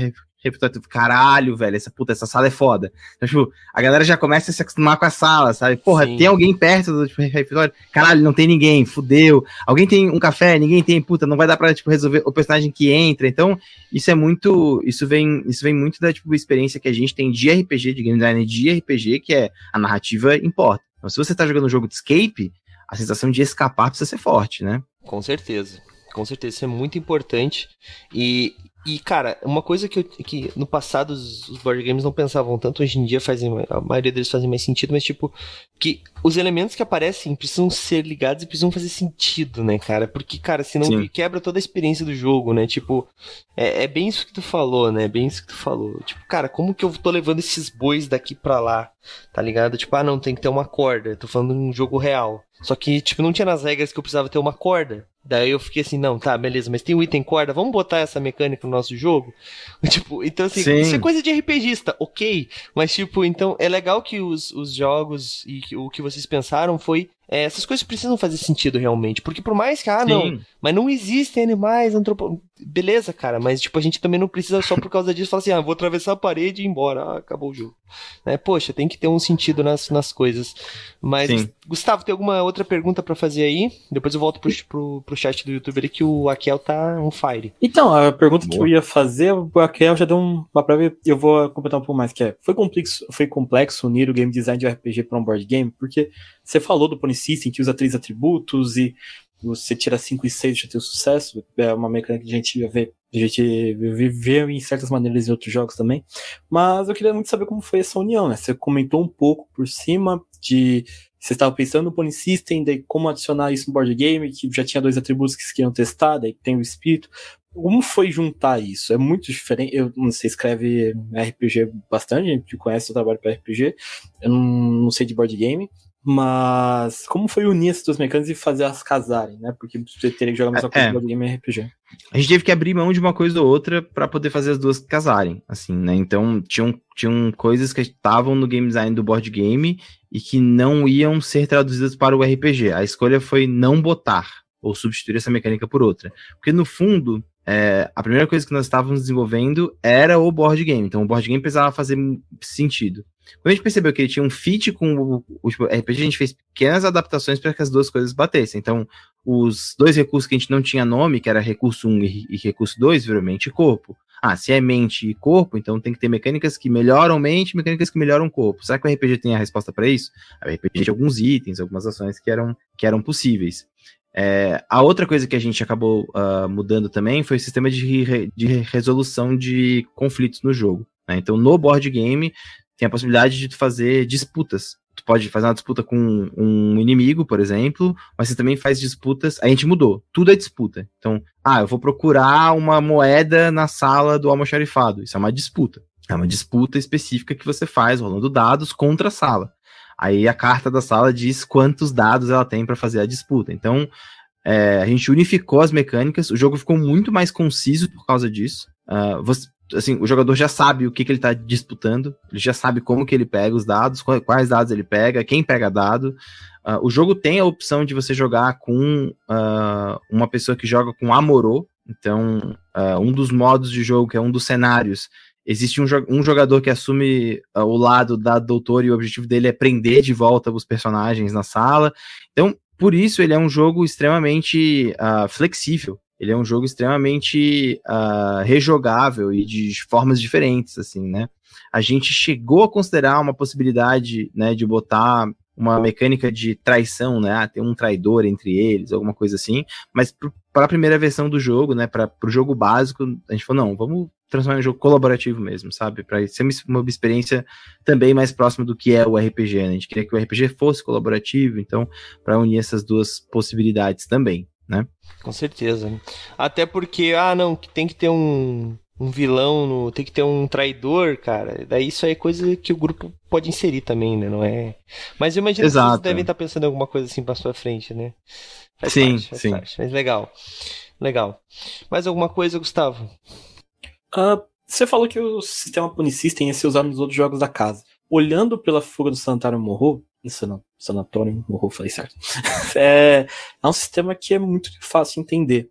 refeitório, caralho, velho, essa puta, essa sala é foda. Então, tipo, a galera já começa a se acostumar com a sala, sabe? Porra, Sim. tem alguém perto do tipo, refeitório? Caralho, não tem ninguém, fudeu. Alguém tem um café? Ninguém tem, puta, não vai dar pra, tipo, resolver o personagem que entra. Então, isso é muito, isso vem, isso vem muito da, tipo, experiência que a gente tem de RPG, de game design de RPG, que é a narrativa importa. Então, se você tá jogando um jogo de escape, a sensação de escapar precisa ser forte, né? Com certeza. Com certeza, isso é muito importante. E, e, cara, uma coisa que, eu, que no passado os, os board games não pensavam tanto, hoje em dia fazem, a maioria deles fazem mais sentido, mas tipo, que os elementos que aparecem precisam ser ligados e precisam fazer sentido, né, cara? Porque, cara, senão Sim. quebra toda a experiência do jogo, né? Tipo, é, é, bem isso que tu falou, né? É bem isso que tu falou. Tipo, cara, como que eu tô levando esses bois daqui pra lá? Tá ligado? Tipo, ah, não, tem que ter uma corda. tô falando de um jogo real. Só que, tipo, não tinha nas regras que eu precisava ter uma corda. Daí eu fiquei assim, não, tá, beleza, mas tem o item corda, vamos botar essa mecânica no nosso jogo? tipo, então assim, Sim. isso é coisa de RPGista, ok. Mas, tipo, então é legal que os, os jogos e o que vocês pensaram foi é, essas coisas precisam fazer sentido realmente. Porque por mais que, ah, Sim. não, mas não existem animais antropo... Beleza, cara, mas tipo, a gente também não precisa só por causa disso falar assim, ah, vou atravessar a parede e ir embora. Ah, acabou o jogo. Né? Poxa, tem que ter um sentido nas, nas coisas. Mas, Sim. Gustavo, tem alguma outra pergunta para fazer aí? Depois eu volto pro, pro, pro chat do YouTube ali que o Akel tá on fire. Então, a pergunta Boa. que eu ia fazer, o Akel já deu uma prévia, eu vou completar um pouco mais, que é, foi complexo, foi complexo unir o game design de RPG para um board game? Porque você falou do Pony System, que usa três atributos e você tira 5 e 6 já tem o sucesso. É uma mecânica que a gente vê, a gente vê em certas maneiras em outros jogos também. Mas eu queria muito saber como foi essa união, né? Você comentou um pouco por cima de. Você estava pensando no Pony System, daí como adicionar isso no board game, que já tinha dois atributos que queriam testar, daí tem o espírito. Como foi juntar isso? É muito diferente. Eu não sei, escreve RPG bastante, a gente conhece o trabalho para RPG. Eu não, não sei de board game. Mas como foi unir essas duas mecânicas e fazer elas casarem, né? Porque você teria que jogar mais uma coisa é. do game RPG. A gente teve que abrir mão de uma coisa ou outra para poder fazer as duas casarem, assim, né? Então, tinham, tinham coisas que estavam no game design do board game e que não iam ser traduzidas para o RPG. A escolha foi não botar ou substituir essa mecânica por outra. Porque, no fundo, é, a primeira coisa que nós estávamos desenvolvendo era o board game. Então, o board game precisava fazer sentido. Quando a gente percebeu que ele tinha um fit com o, o RPG, a gente fez pequenas adaptações para que as duas coisas batessem. Então, os dois recursos que a gente não tinha nome, que era recurso 1 e, e recurso 2, virou mente e corpo. Ah, se é mente e corpo, então tem que ter mecânicas que melhoram mente e mecânicas que melhoram corpo. Será que o RPG tem a resposta para isso? O RPG tem alguns itens, algumas ações que eram, que eram possíveis. É, a outra coisa que a gente acabou uh, mudando também foi o sistema de, re, de resolução de conflitos no jogo. Né? Então, no board game, tem a possibilidade de tu fazer disputas. Tu pode fazer uma disputa com um inimigo, por exemplo, mas você também faz disputas. A gente mudou, tudo é disputa. Então, ah, eu vou procurar uma moeda na sala do almoxarifado. Isso é uma disputa. É uma disputa específica que você faz rolando dados contra a sala. Aí a carta da sala diz quantos dados ela tem para fazer a disputa. Então, é, a gente unificou as mecânicas, o jogo ficou muito mais conciso por causa disso. Uh, você, assim, o jogador já sabe o que, que ele está disputando, ele já sabe como que ele pega os dados, quais dados ele pega, quem pega dado. Uh, o jogo tem a opção de você jogar com uh, uma pessoa que joga com Amorô, então um dos modos de jogo, que é um dos cenários, existe um, um jogador que assume o lado da doutora e o objetivo dele é prender de volta os personagens na sala. Então, por isso ele é um jogo extremamente flexível ele é um jogo extremamente uh, rejogável e de formas diferentes, assim, né? A gente chegou a considerar uma possibilidade, né, de botar uma mecânica de traição, né? Ah, ter um traidor entre eles, alguma coisa assim. Mas para a primeira versão do jogo, né, para o jogo básico, a gente falou, não, vamos transformar em um jogo colaborativo mesmo, sabe? Para ser uma, experiência também mais próxima do que é o RPG, né? A gente queria que o RPG fosse colaborativo, então, para unir essas duas possibilidades também né? Com certeza. Até porque, ah, não, tem que ter um um vilão, no, tem que ter um traidor, cara. Daí isso aí é coisa que o grupo pode inserir também, né? Não é. Mas eu imagino Exato. que vocês devem estar pensando em alguma coisa assim pra sua frente, né? Faz Sim, parte, faz sim. parte. Mas legal. Legal. Mais alguma coisa, Gustavo? Ah, você falou que o sistema Punisystem ia ser usado nos outros jogos da casa. Olhando pela fuga do Sanatório Morro, Sana- Sanatório Morro, falei certo. é, é um sistema que é muito fácil de entender.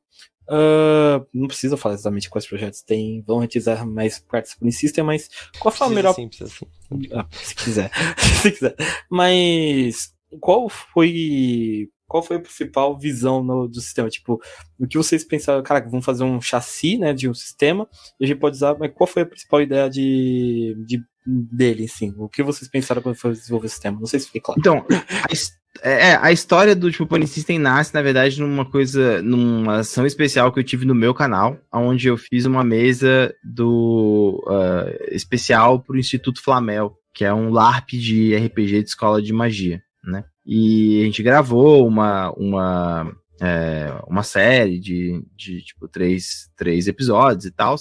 Ah, não precisa falar exatamente quais projetos tem, vão utilizar mais partes do Punisystem, mas qual foi a melhor sim, precisa sim. ah, se quiser. se quiser. Mas qual foi. Qual foi a principal visão no- do sistema? Tipo, o que vocês pensaram, cara, vamos fazer um chassi, né, de um sistema, e a gente pode usar, mas qual foi a principal ideia de, de dele, assim? O que vocês pensaram quando foi desenvolver o sistema? Não sei se fiquei claro. Então, é, a história do tipo Pony System nasce, na verdade, numa coisa, numa ação especial que eu tive no meu canal, onde eu fiz uma mesa do ah, especial pro Instituto Flamel, que é um LARP de RPG de escola de magia, né? E a gente gravou uma, uma, é, uma série de, de tipo três, três episódios e tal,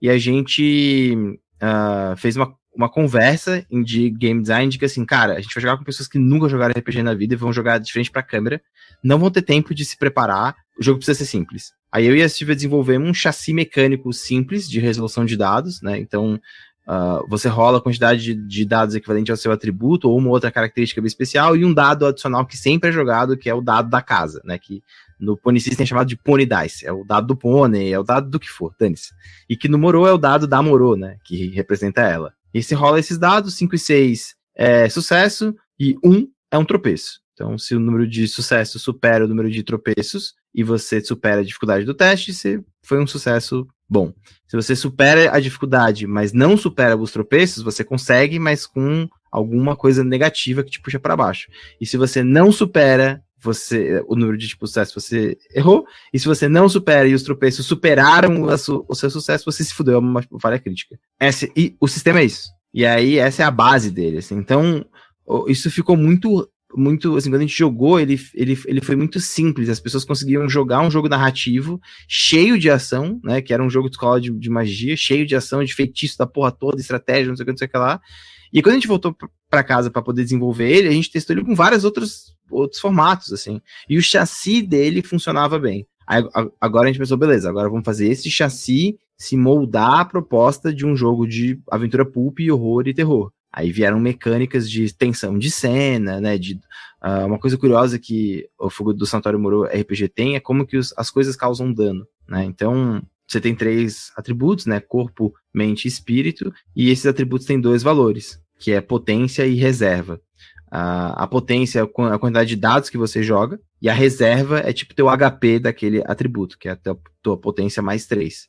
e a gente ah, fez uma uma conversa de game design de que assim, cara, a gente vai jogar com pessoas que nunca jogaram RPG na vida e vão jogar de frente pra câmera, não vão ter tempo de se preparar, o jogo precisa ser simples. Aí eu e a Silvia desenvolvemos um chassi mecânico simples de resolução de dados, né? Então, ah, você rola a quantidade de, de dados equivalente ao seu atributo ou uma outra característica bem especial e um dado adicional que sempre é jogado, que é o dado da casa, né? Que no Pony System é chamado de Pony Dice, é o dado do pônei, é o dado do que for, dane-se. E que no Morô é o dado da Morô, né? Que representa ela. E rola esses dados, 5 e 6 é sucesso e 1 é um tropeço. Então, se o número de sucesso supera o número de tropeços e você supera a dificuldade do teste, você foi um sucesso bom. Se você supera a dificuldade, mas não supera os tropeços, você consegue, mas com alguma coisa negativa que te puxa para baixo. E se você não supera você o número de tipo, sucesso, você errou. E se você não supera e os tropeços superaram a su- o seu sucesso, você se fudeu, é uma falha crítica. Essa, e o sistema é isso. E aí, essa é a base dele. assim. Então, o- isso ficou muito. Muito, assim, quando a gente jogou, ele, ele, ele foi muito simples. As pessoas conseguiam jogar um jogo narrativo cheio de ação, né? Que era um jogo de escola de, de magia, cheio de ação, de feitiço da porra toda, estratégia, não sei o que, não sei o que lá. E quando a gente voltou p- pra casa para poder desenvolver ele, a gente testou ele com vários outros, outros formatos, assim. E o chassi dele funcionava bem. Aí, a- agora a gente pensou, beleza, agora vamos fazer esse chassi se moldar à proposta de um jogo de aventura pulp, horror e terror. Aí vieram mecânicas de tensão de cena, né? De, ah, uma coisa curiosa que o Fogo do Santuário Moro RPG tem é como que os- as coisas causam dano, né? Então, você tem três atributos, né? Corpo, mente e espírito, e esses atributos têm dois valores, que é potência e reserva. A, a potência é a quan- a quantidade de dados que você joga, e a reserva é tipo teu HP daquele atributo, que é a tua, tua potência mais 3.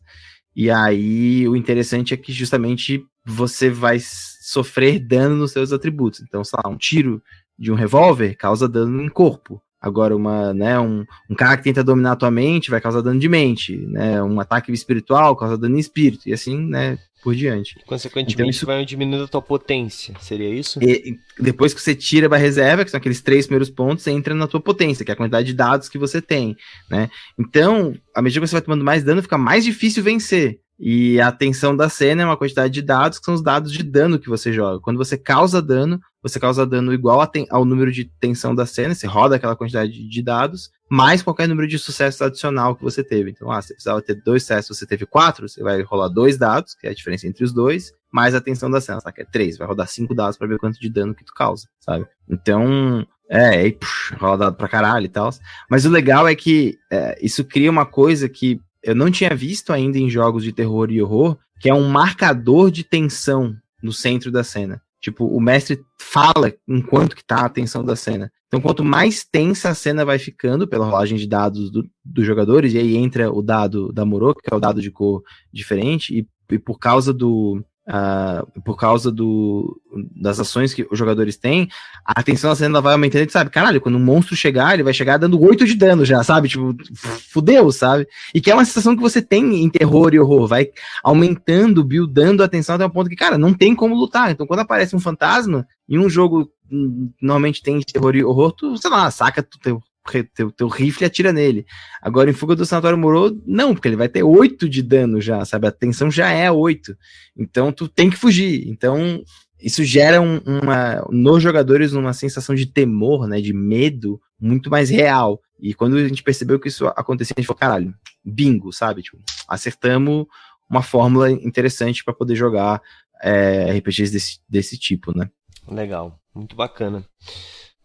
E aí, o interessante é que justamente você vai sofrer dano nos seus atributos. Então, sei lá, um tiro de um revólver causa dano em corpo. Agora, uma, né, um, um cara que tenta dominar a tua mente vai causar dano de mente, né? Um ataque espiritual causa dano em espírito, e assim, né, por diante. Consequentemente, Então isso- vai diminuindo a tua potência. Seria isso? E e depois que você tira a reserva, que são aqueles três primeiros pontos, você entra na tua potência, que é a quantidade de dados que você tem, né? Então, à medida que você vai tomando mais dano, fica mais difícil vencer. E a tensão da cena é uma quantidade de dados, que são os dados de dano que você joga. Quando você causa dano, você causa dano igual ao número de tensão da cena, você roda aquela quantidade de- dados, mais qualquer número de sucesso adicional que você teve. Então, ah, você precisava ter dois sucessos, você teve quatro, você vai rolar dois dados, que é a diferença entre os dois, mais a tensão da cena, tá? que é três, vai rodar cinco dados pra ver quanto de dano que tu causa, sabe? Então, é, aí pux, rola dado pra caralho e tal. Mas o legal é que é, isso cria uma coisa que eu não tinha visto ainda em jogos de terror e horror, que é um marcador de tensão no centro da cena. Tipo, o mestre fala enquanto que tá a tensão da cena. Então, quanto mais tensa a cena vai ficando pela rolagem de dados do- dos jogadores, e aí entra o dado da Moro, que é o dado de cor diferente, e, e por causa do. Ah, por causa do, das ações que os jogadores têm, a atenção da cena ela vai aumentando, e tu sabe? Caralho, quando um monstro chegar, ele vai chegar dando 8 de dano já, sabe? Tipo, fudeu, sabe? E que é uma sensação que você tem em terror e horror, vai aumentando, buildando a atenção até um ponto que, cara, não tem como lutar. Então, quando aparece um fantasma, em um jogo hum, normalmente tem terror e horror, tu, sei lá, saca tu- teu, teu, rifle e atira nele. Agora, em Fuga do Sanatório Moro, não, porque ele vai ter 8 de dano já, sabe? A tensão já é 8. Então, tu tem que fugir. Então, isso gera um, uma, nos jogadores uma sensação de temor, né? De medo muito mais real. E quando a gente percebeu que isso acontecia, a gente falou, caralho, bingo, sabe? Tipo, acertamos uma fórmula interessante para poder jogar é, RPGs desse, desse tipo, né? Legal, muito bacana.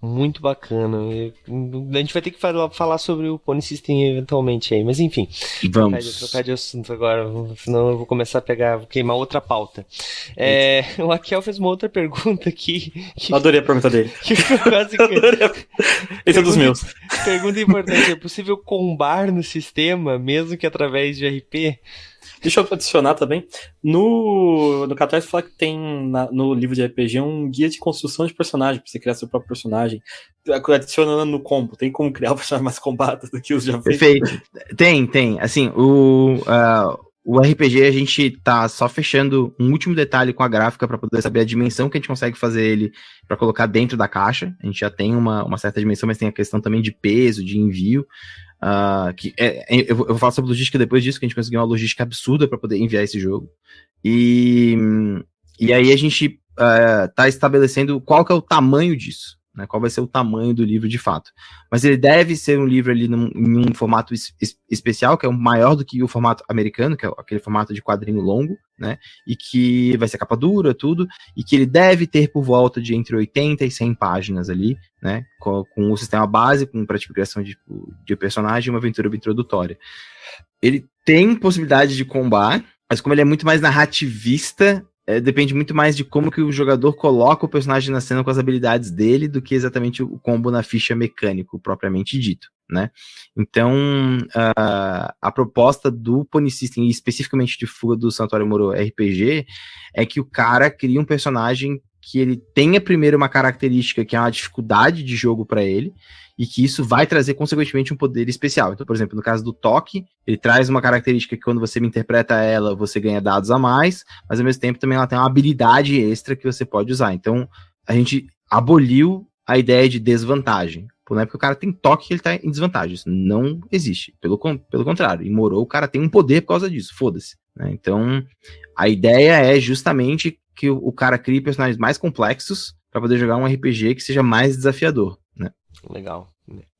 Muito bacana. A gente vai ter que falar sobre o Pony System eventualmente aí, mas enfim. Vamos. Trocar de, trocar de assunto agora, senão eu vou começar a pegar, vou queimar outra pauta. É, o Akel fez uma outra pergunta aqui. Que, Adorei a pergunta dele. Que quase que... Esse é dos meus. Pergunta importante: é possível combar no sistema, mesmo que através de RP? Deixa eu adicionar também. No, no Catarse fala que tem na, no livro de RPG um guia de construção de personagem, pra você criar seu próprio personagem. Adicionando no combo. Tem como criar um personagem mais combate do que os já feitos? Perfeito. Tem, tem. Assim, o, uh, o RPG a gente tá só fechando um último detalhe com a gráfica para poder saber a dimensão que a gente consegue fazer ele para colocar dentro da caixa. A gente já tem uma, uma certa dimensão, mas tem a questão também de peso, de envio. Uh, que é, é, eu, vou falar sobre logística depois disso, que a gente conseguiu uma logística absurda para poder enviar esse jogo. E, e aí a gente uh, tá estabelecendo qual que é o tamanho disso né, qual vai ser o tamanho do livro de fato. Mas ele deve ser um livro ali num, em um formato es, especial, que é maior do que o formato americano, que é aquele formato de quadrinho longo, né, e que vai ser capa dura, tudo, e que ele deve ter por volta de entre 80 e 100 páginas ali, né, com, com o sistema base, com criação de, de personagem e uma aventura introdutória. Ele tem possibilidade de combar, mas como ele é muito mais narrativista, é, depende muito mais de como que o jogador coloca o personagem na cena com as habilidades dele do que exatamente o combo na ficha mecânico propriamente dito, né? Então, uh, a proposta do Pony System, e especificamente de Fuga do Santuário Moro RPG, é que o cara cria um personagem que ele tenha primeiro uma característica que é uma dificuldade de jogo para ele, e que isso vai trazer, consequentemente, um poder especial. Então, por exemplo, no caso do toque, ele traz uma característica que quando você interpreta ela, você ganha dados a mais, mas ao mesmo tempo também ela tem uma habilidade extra que você pode usar. Então, a gente aboliu a ideia de desvantagem. Não é porque o cara tem toque que ele tá em desvantagem. Isso não existe. Pelo, pelo contrário, em Morou, o cara tem um poder por causa disso. Foda-se. Né? Então, a ideia é justamente que o, o cara crie personagens mais complexos para poder jogar um RPG que seja mais desafiador. Né? Legal.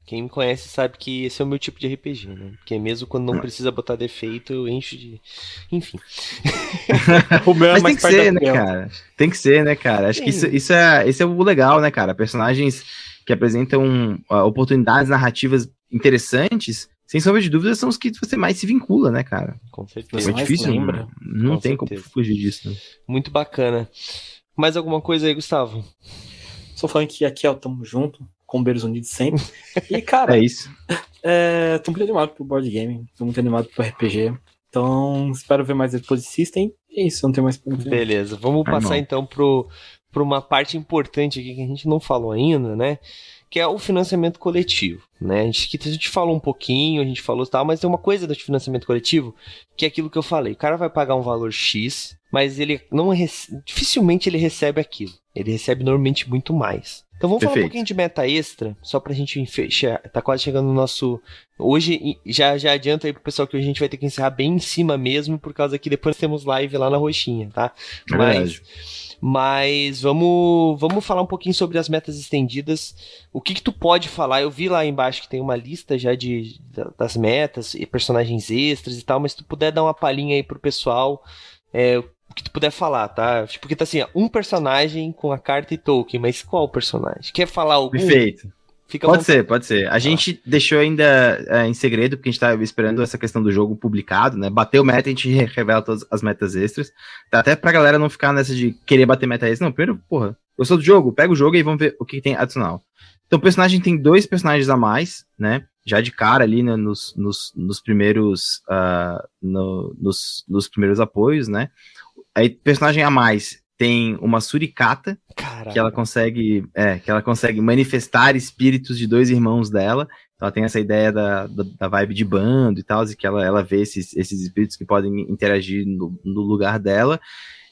Quem me conhece sabe que esse é o meu tipo de RPG, né? Porque mesmo quando não precisa botar defeito, eu encho de. Enfim. o meu é Mas tem que ser, né, cara? Tem que ser, né, cara? Acho Sim. que isso, isso, é, isso é o legal, né, cara? Personagens que apresentam uh, oportunidades narrativas interessantes, sem sombra de dúvida, são os que você mais se vincula, né, cara? Com certeza. É difícil, lembra. Não, não tem certeza. como fugir disso. Né? Muito bacana. Mais alguma coisa aí, Gustavo? Só falando que aqui, ó, tamo junto Combeiros Unidos sempre. E, cara, é isso. É, tô muito animado pro board game, tô muito animado pro RPG. Então, espero ver mais depois de System. É isso, não tem mais perguntas. Beleza, vamos passar então pro, pro uma parte importante aqui que a gente não falou ainda, né? Que é o financiamento coletivo, né? A gente, a gente falou um pouquinho, a gente falou tal, mas tem uma coisa do financiamento coletivo que é aquilo que eu falei. O cara vai pagar um valor X, mas ele não dificilmente ele recebe aquilo. Ele recebe normalmente muito mais. Então vamos Perfeito. falar um pouquinho de meta extra, só pra gente fechar. Tá quase chegando no nosso. Hoje, já, já adianta aí pro pessoal que a gente vai ter que encerrar bem em cima mesmo, por causa que depois temos live lá na Roxinha, tá? É mas. Mas vamos, vamos falar um pouquinho sobre as metas estendidas. O que, que tu pode falar? Eu vi lá embaixo que tem uma lista já de, das metas e personagens extras e tal, mas se tu puder dar uma palhinha aí pro pessoal, é, que tu puder falar, tá? Porque tá assim, ó, um personagem com a carta e token, mas qual personagem? Quer falar algum? Perfeito. Fica pode ser, pode ser. A ah. gente deixou ainda é, em segredo, porque a gente estava esperando essa questão do jogo publicado, né? Bateu meta, a gente revela todas as metas extras. Tá até pra galera não ficar nessa de querer bater meta extra. Não, primeiro, porra, gostou do jogo? Pega o jogo e vamos ver o que tem adicional. Então, o personagem tem dois personagens a mais, né? Já de cara ali, né? Nos, nos, nos primeiros. Uh, no, nos, nos primeiros apoios, né? Aí, personagem a mais tem uma suricata Caramba. que ela consegue é, que ela consegue manifestar espíritos de dois irmãos dela. Então ela tem essa ideia da, da, da vibe de bando e tal, e que ela, ela vê esses, esses espíritos que podem interagir no, no lugar dela.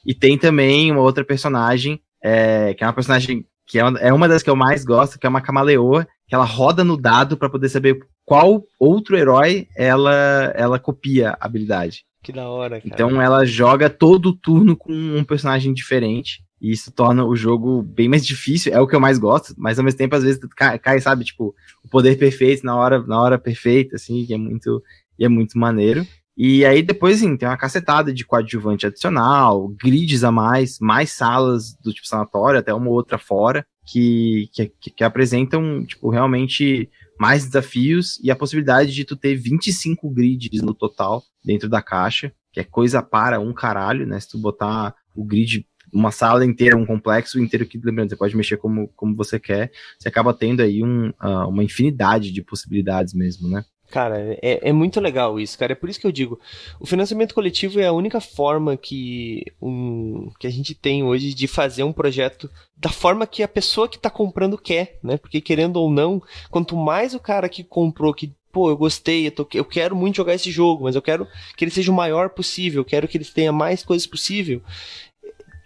E tem também uma outra personagem, é, que é uma personagem que é uma, é uma das que eu mais gosto, que é uma camaleoa, que ela roda no dado para poder saber qual outro herói ela, ela copia a habilidade. Que da hora, cara. Então ela joga todo turno com um personagem diferente. E isso torna o jogo bem mais difícil, é o que eu mais gosto, mas ao mesmo tempo, às vezes, cai, sabe, tipo, o poder perfeito na hora, na hora perfeita, assim, que é muito, e é muito maneiro. E aí depois, sim, tem uma cacetada de coadjuvante adicional, grids a mais, mais salas do tipo sanatório, até uma outra fora, que, que, que apresentam, tipo, realmente mais desafios e a possibilidade de tu ter 25 grids no total dentro da caixa, que é coisa para um caralho, né? Se tu botar o grid, uma sala inteira, um complexo inteiro que, lembrando, você pode mexer como, como você quer, você acaba tendo aí um, uh, uma infinidade de possibilidades mesmo, né? Cara, é, é muito legal isso, cara. É por isso que eu digo, o financiamento coletivo é a única forma que, um, que a gente tem hoje de fazer um projeto da forma que a pessoa que está comprando quer, né? Porque querendo ou não, quanto mais o cara que comprou, que pô, eu gostei, eu, tô, eu, quero muito jogar esse jogo, mas eu quero que ele seja o maior possível, eu quero que ele tenha mais coisas possível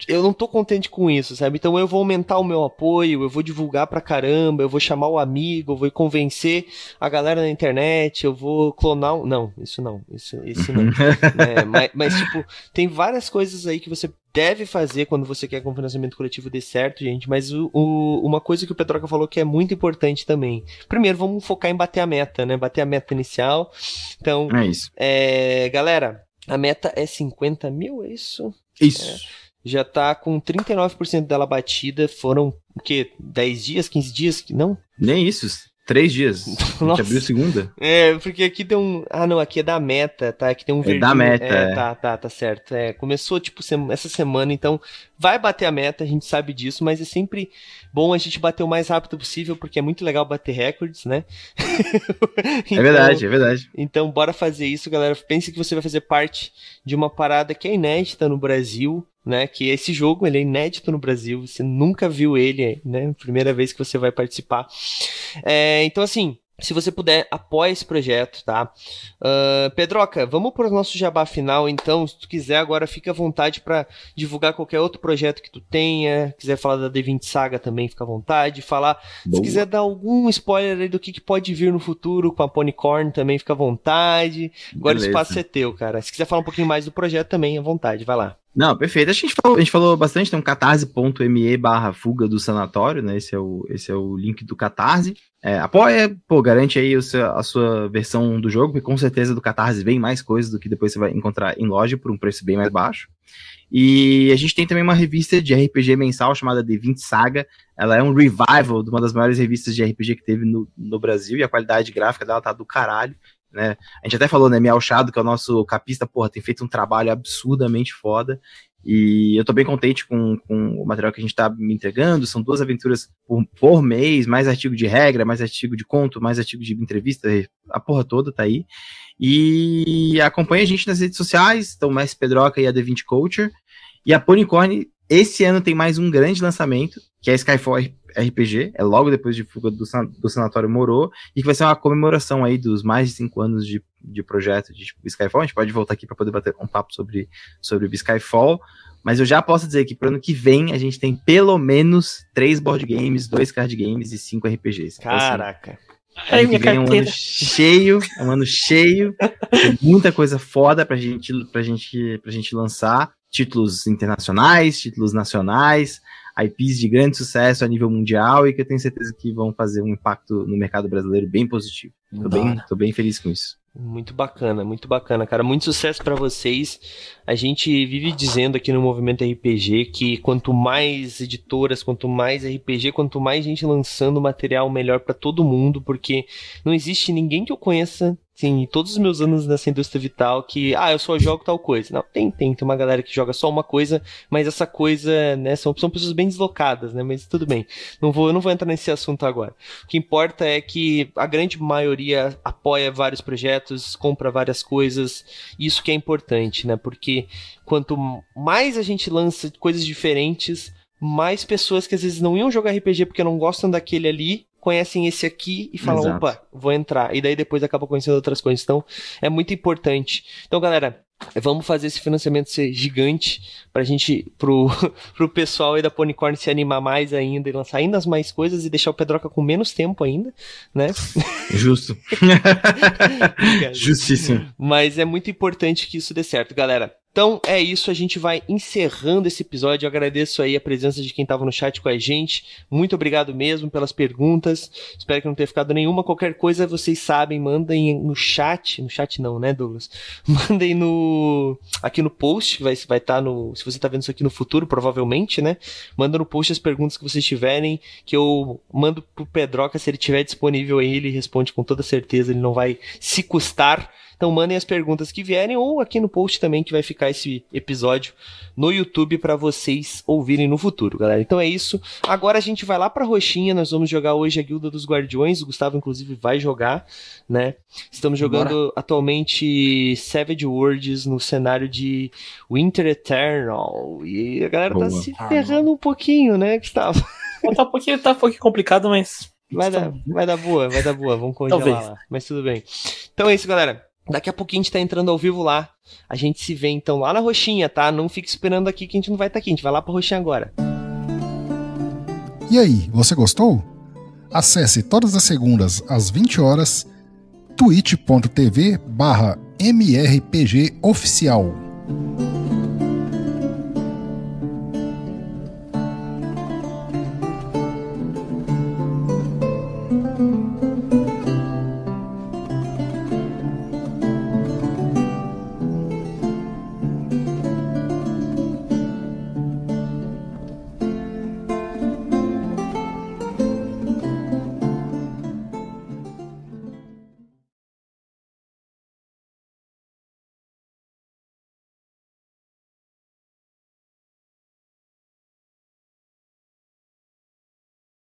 eu não tô contente com isso, sabe? Então eu vou aumentar o meu apoio, eu vou divulgar pra caramba, eu vou chamar o amigo, eu vou convencer a galera na internet, eu vou clonar um... Não, isso não, isso, isso não. é, mas, mas, tipo, tem várias coisas aí que você deve fazer quando você quer que um financiamento coletivo dê certo, gente, mas o, o, uma coisa que o Petroca falou que é muito importante também. Primeiro, vamos focar em bater a meta, né? Bater a meta inicial. Então, é isso. É, galera, a meta é 50 mil, é isso? Isso. É já tá com 39% dela batida. Foram o quê? 10 dias, 15 dias? Não? Nem isso. Três dias. A gente abriu segunda. É, porque aqui tem um. Ah, não, aqui é da meta, tá? Aqui tem um verdinho. É da meta. É, é, Tá, tá, tá certo. É, começou, tipo, essa semana, então vai bater a meta, a gente sabe disso, mas é sempre bom a gente bater o mais rápido possível, porque é muito legal bater recordes, né? então, é verdade, é verdade. Então, bora fazer isso, galera. Pense que você vai fazer parte de uma parada que é inédita no Brasil né? Que esse jogo ele é inédito no Brasil, você nunca viu ele, né? Primeira vez que você vai participar. É, então, assim, se você puder, apoie esse projeto, tá? Uh, Pedroca, vamos para o nosso jabá final, então. Se tu quiser, agora fica à vontade para divulgar qualquer outro projeto que tu tenha. Quiser falar da D20 Saga também, fica à vontade. Falar, Boa. se quiser dar algum spoiler aí do que, que, pode vir no futuro com a Ponycorn, também fica à vontade. Agora Beleza. o espaço é teu, cara. Se quiser falar um pouquinho mais do projeto também, à vontade, vai lá. Não, perfeito. A gente falou, a gente falou bastante, tem um catarse.me barra fuga do sanatório, né? Esse é o, esse é o link do Catarse. É, apoia, pô, garante aí seu, a sua versão do jogo, porque com certeza do Catarse vem mais coisas do que depois você vai encontrar em loja por um preço bem mais baixo. E a gente tem também uma revista de RPG mensal chamada D20 Saga. Ela é um revival de uma das maiores revistas de RPG que teve no, no Brasil e a qualidade gráfica dela tá do caralho né? A gente até falou, né? Miau que é o nosso capista, porra, tem feito um trabalho absurdamente foda. E eu tô bem contente com, com o material que a gente tá me entregando. São duas aventuras por, por mês, mais artigo de regra, mais artigo de conto, mais artigo de entrevista, a porra toda tá aí. E acompanha a gente nas redes sociais, então Mestre Pedroca e a D20 Culture. E a Ponycorn, esse ano tem mais um grande lançamento, que é Skyfall RPG, é logo depois de fuga do, do Sanatório Morô, e que vai ser uma comemoração aí dos mais de cinco anos de, de projeto de tipo, Skyfall. A gente pode voltar aqui para poder bater um papo sobre, sobre Skyfall, mas eu já posso dizer que pro ano que vem a gente tem pelo menos três board games, dois card games e cinco RPGs. Caraca! Então, assim, ano que vem é um ano cheio, é um ano cheio, tem muita coisa foda pra gente, pra gente, pra gente lançar, títulos internacionais, títulos nacionais, IPs de grande sucesso a nível mundial e que eu tenho certeza que vão fazer um impacto no mercado brasileiro bem positivo. Tô bem, tô bem feliz com isso. Muito bacana, muito bacana, cara. Muito sucesso para vocês. A gente vive dizendo aqui no Movimento RPG que quanto mais editoras, quanto mais RPG, quanto mais gente lançando material, melhor para todo mundo, porque não existe ninguém que eu conheça Sim, todos os meus anos nessa indústria vital que, ah, eu só jogo tal coisa. Não, tem, tem, tem uma galera que joga só uma coisa, mas essa coisa, né, são, são pessoas bem deslocadas, né, mas tudo bem. Não vou, não vou entrar nesse assunto agora. O que importa é que a grande maioria apoia vários projetos, compra várias coisas, isso que é importante, né, porque quanto mais a gente lança coisas diferentes, mais pessoas que às vezes não iam jogar RPG porque não gostam daquele ali, conhecem esse aqui e falam, Exato. opa, vou entrar. E daí depois acaba conhecendo outras coisas. Então, é muito importante. Então, galera, Vamos fazer esse financiamento ser gigante pra gente, pro, pro pessoal aí da Ponycorn se animar mais ainda e lançar ainda mais coisas e deixar o Pedroca com menos tempo ainda, né? Justo. Justíssimo. Mas é muito importante que isso dê certo, galera. Então é isso, a gente vai encerrando esse episódio. Eu agradeço aí a presença de quem estava no chat com a gente. Muito obrigado mesmo pelas perguntas. Espero que não tenha ficado nenhuma. Qualquer coisa vocês sabem, mandem no chat. No chat não, né, Douglas? Mandem no aqui no post, vai vai estar tá no, se você está vendo isso aqui no futuro, provavelmente, né? Manda no post as perguntas que vocês tiverem, que eu mando pro Pedroca se ele tiver disponível aí, ele responde com toda certeza, ele não vai se custar então mandem as perguntas que vierem ou aqui no post também que vai ficar esse episódio no YouTube para vocês ouvirem no futuro, galera. Então é isso. Agora a gente vai lá para Roxinha, nós vamos jogar hoje a Guilda dos Guardiões. O Gustavo inclusive vai jogar, né? Estamos jogando Bora. atualmente Savage Worlds no cenário de Winter Eternal. E a galera tá Boa. tá se ferrando um pouquinho, né, Gustavo? Tá um pouquinho, tá um pouquinho complicado, mas Vai dar, vai dar boa, vai dar boa. Vamos congelar Talvez. lá. Mas tudo bem. Então é isso, galera. Daqui a pouquinho a gente tá entrando ao vivo lá. A gente se vê então lá na Roxinha, tá? Não fique esperando aqui que a gente não vai estar tá aqui. A gente vai lá pra Roxinha agora. E aí, você gostou? Acesse todas as segundas às 20 horas twitch.tv barra mrpgoficial.